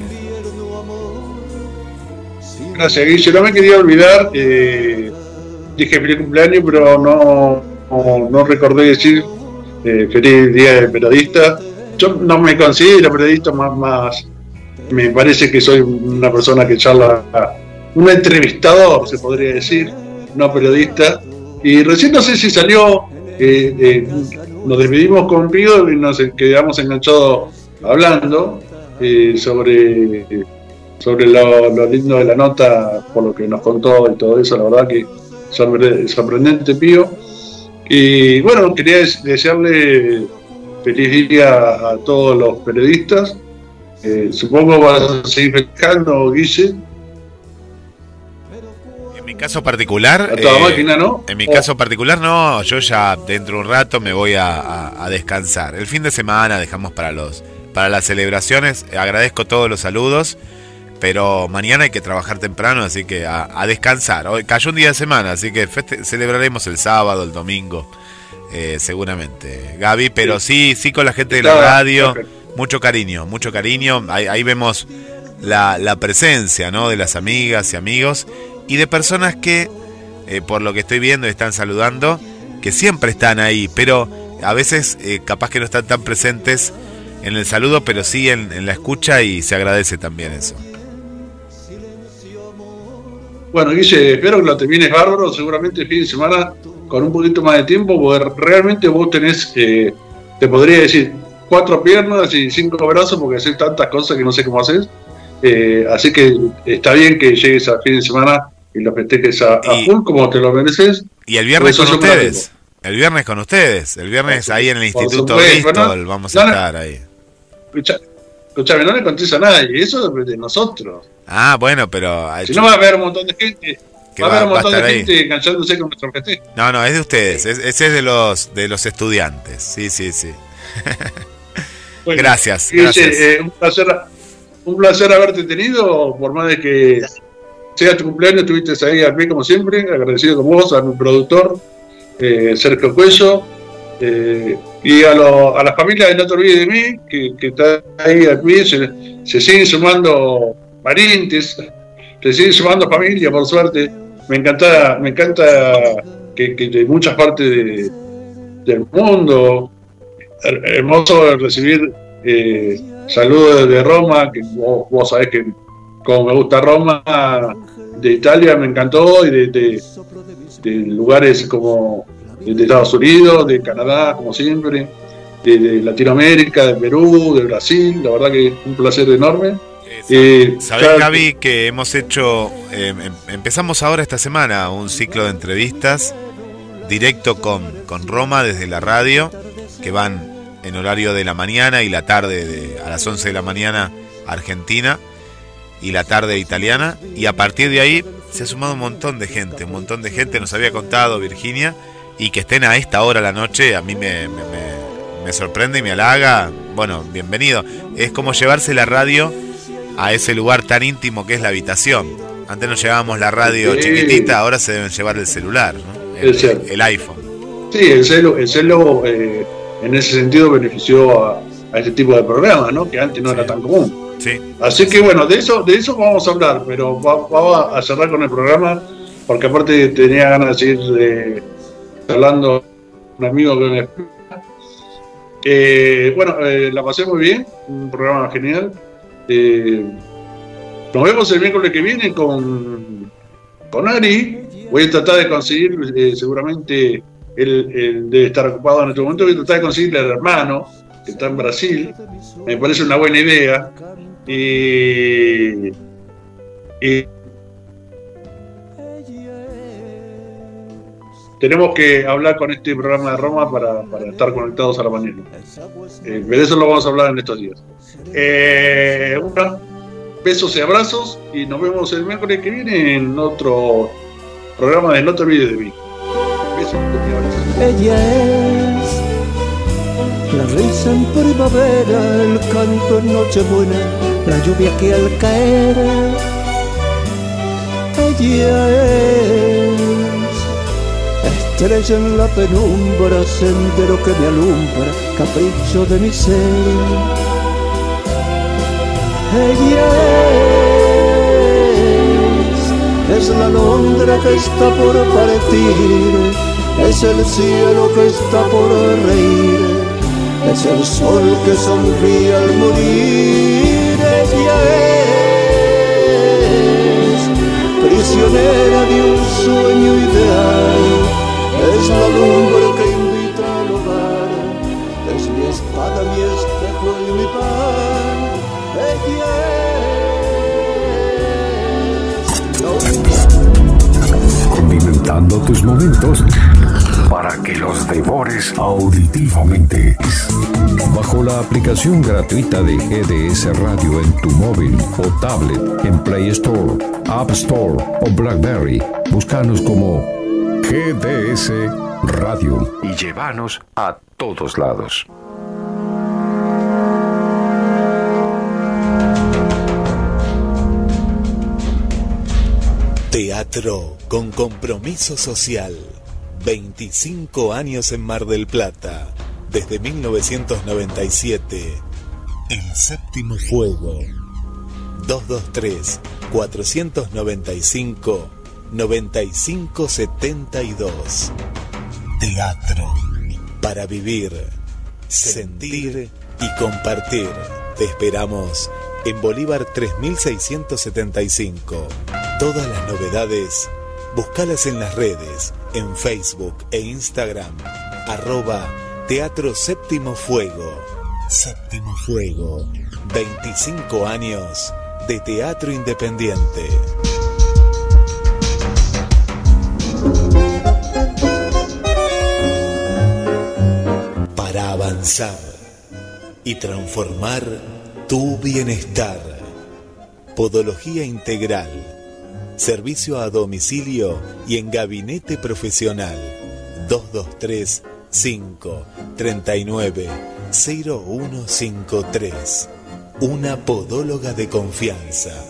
Gracias, Guille. No me quería olvidar, eh, dije feliz cumpleaños, pero no, no, recordé decir eh, feliz día de periodista. Yo no me considero periodista más, más, me parece que soy una persona que charla, un entrevistador, se podría decir, no periodista. Y recién no sé si salió, eh, eh, nos despedimos con Pío y nos quedamos enganchados hablando sobre sobre lo, lindo de la nota, por lo que nos contó y todo eso, la verdad que sorprendente, Pío. Y bueno, quería desearle feliz día a todos los periodistas. Eh, supongo vas a seguir festejando, Guille. Caso particular. Eh, ¿no? En mi caso particular, no. Yo ya dentro de un rato me voy a, a, descansar. El fin de semana dejamos para los para las celebraciones. Agradezco todos los saludos. Pero mañana hay que trabajar temprano, así que a, descansar. Hoy cayó un día de semana, así que celebraremos el sábado, el domingo, eh, seguramente. Gaby, pero sí, sí con la gente de la radio, mucho cariño, mucho cariño. Ahí, vemos la, presencia ¿no? de las amigas y amigos y de personas que, eh, por lo que estoy viendo, están saludando, que siempre están ahí, pero a veces eh, capaz que no están tan presentes en el saludo, pero sí en la escucha y se agradece también eso. Bueno, Guille, espero que lo termines bárbaro, seguramente el fin de semana con un poquito más de tiempo, porque realmente vos tenés, eh, te podría decir, cuatro piernas y cinco brazos, porque haces tantas cosas que no sé cómo haces. Eh, así que está bien que llegues al fin de semana y lo festejes a, full como te lo mereces. Y el viernes con ustedes. El viernes con ustedes. El viernes ahí en el Instituto Bristol vamos a estar ahí. Escuchame, no le contés a nadie, eso es de nosotros. Ah, bueno, pero. Si no va a haber un montón de gente. Va, a haber un montón de gente enganchándose con nuestro festejo. No, no, es de ustedes. ese es de los, de los estudiantes. Sí, sí, sí. *laughs* gracias. gracias. Eh, un, placer, un placer haberte tenido, por más de que sea tu cumpleaños, estuviste ahí a pie como siempre. Agradecido con vos, a mi productor, eh, Sergio Cuello. Eh, y a, lo, a la familia de No te de mí, que, que está ahí a pie, se, siguen sumando parientes, se siguen sumando familia, por suerte. Me encanta, me encanta que, de muchas partes del mundo, hermoso recibir eh, saludos de Roma, que vos, sabés que como me gusta Roma, de Italia me encantó, y de, de lugares como de Estados Unidos, de Canadá, como siempre, de, Latinoamérica, de Perú, de Brasil, la verdad que es un placer enorme. Eh, ¿Sabes, Gaby, que hemos hecho, eh, em, empezamos ahora esta semana un ciclo de entrevistas directo con, con Roma desde la radio, que van en horario de la mañana y la tarde de, a las 11 de la mañana Argentina y la tarde italiana. Y a partir de ahí se ha sumado un montón de gente, un montón de gente, nos había contado Virginia, y que estén a esta hora la noche a mí me, me, sorprende y me halaga. Bueno, bienvenido. Es como llevarse la radio a ese lugar tan íntimo que es la habitación. Antes nos llevábamos la radio chiquitita, ahora se deben llevar el celular, el, iPhone. Sí, el celu, el celu eh, en ese sentido benefició a, este tipo de programas, ¿no? que antes no era tan común. Sí. Así que bueno, de eso, de eso vamos a hablar, pero vamos a cerrar con el programa, porque aparte tenía ganas de seguir de hablando un amigo que me eh, bueno, eh, la pasé muy bien, un programa genial. Eh, nos vemos el miércoles que viene con, con Ari. Voy a tratar de conseguir, seguramente él, debe estar ocupado en este momento, voy a tratar de conseguirle al hermano, que está en Brasil. Me parece una buena idea. Y tenemos que hablar con este programa de Roma para, estar conectados a la mañana. Eh, de eso lo vamos a hablar en estos días. Eh, besos y abrazos y nos vemos el miércoles que viene en otro programa de No te olvides de mí. Besos y abrazos. Ella es la risa en primavera, el canto en Nochebuena, la lluvia que al caer. Ella es estrella en la penumbra, sendero que me alumbra, capricho de mi ser. Ella es, es la londra que está por partir, es el cielo que está por reír, es el sol que sonríe al morir. Es prisionera de un sueño ideal es la lumbre que invita al hogar, es mi espada, mi espejo y mi pan. Ella Condimentando tus momentos para que los devores auditivamente. Bajo la aplicación gratuita de GDS Radio en tu móvil o tablet en Play Store, App Store o Blackberry, búscanos como GDS Radio y llévanos a todos lados. Teatro con compromiso social. 25 años en Mar del Plata. Desde 1997. El séptimo fuego. 223 495 9572. Teatro. Para vivir, sentir y compartir. Te esperamos en Bolívar 3675. Todas las novedades, búscalas en las redes, en Facebook e Instagram. Arroba Teatro Séptimo Fuego. Séptimo Fuego. 25 años de teatro independiente. avanzar y transformar tu bienestar. Podología integral. Servicio a domicilio y en gabinete profesional. 223 5 39 0153. Una podóloga de confianza.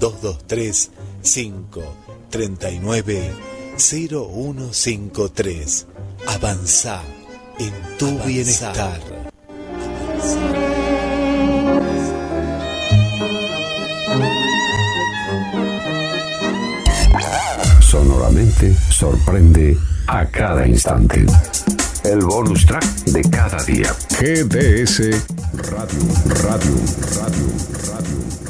223 5 39 0153. Avanza en tu bienestar. Sonoramente sorprende a cada instante. El bonus track de cada día. GDS Radio, Radio, Radio, Radio.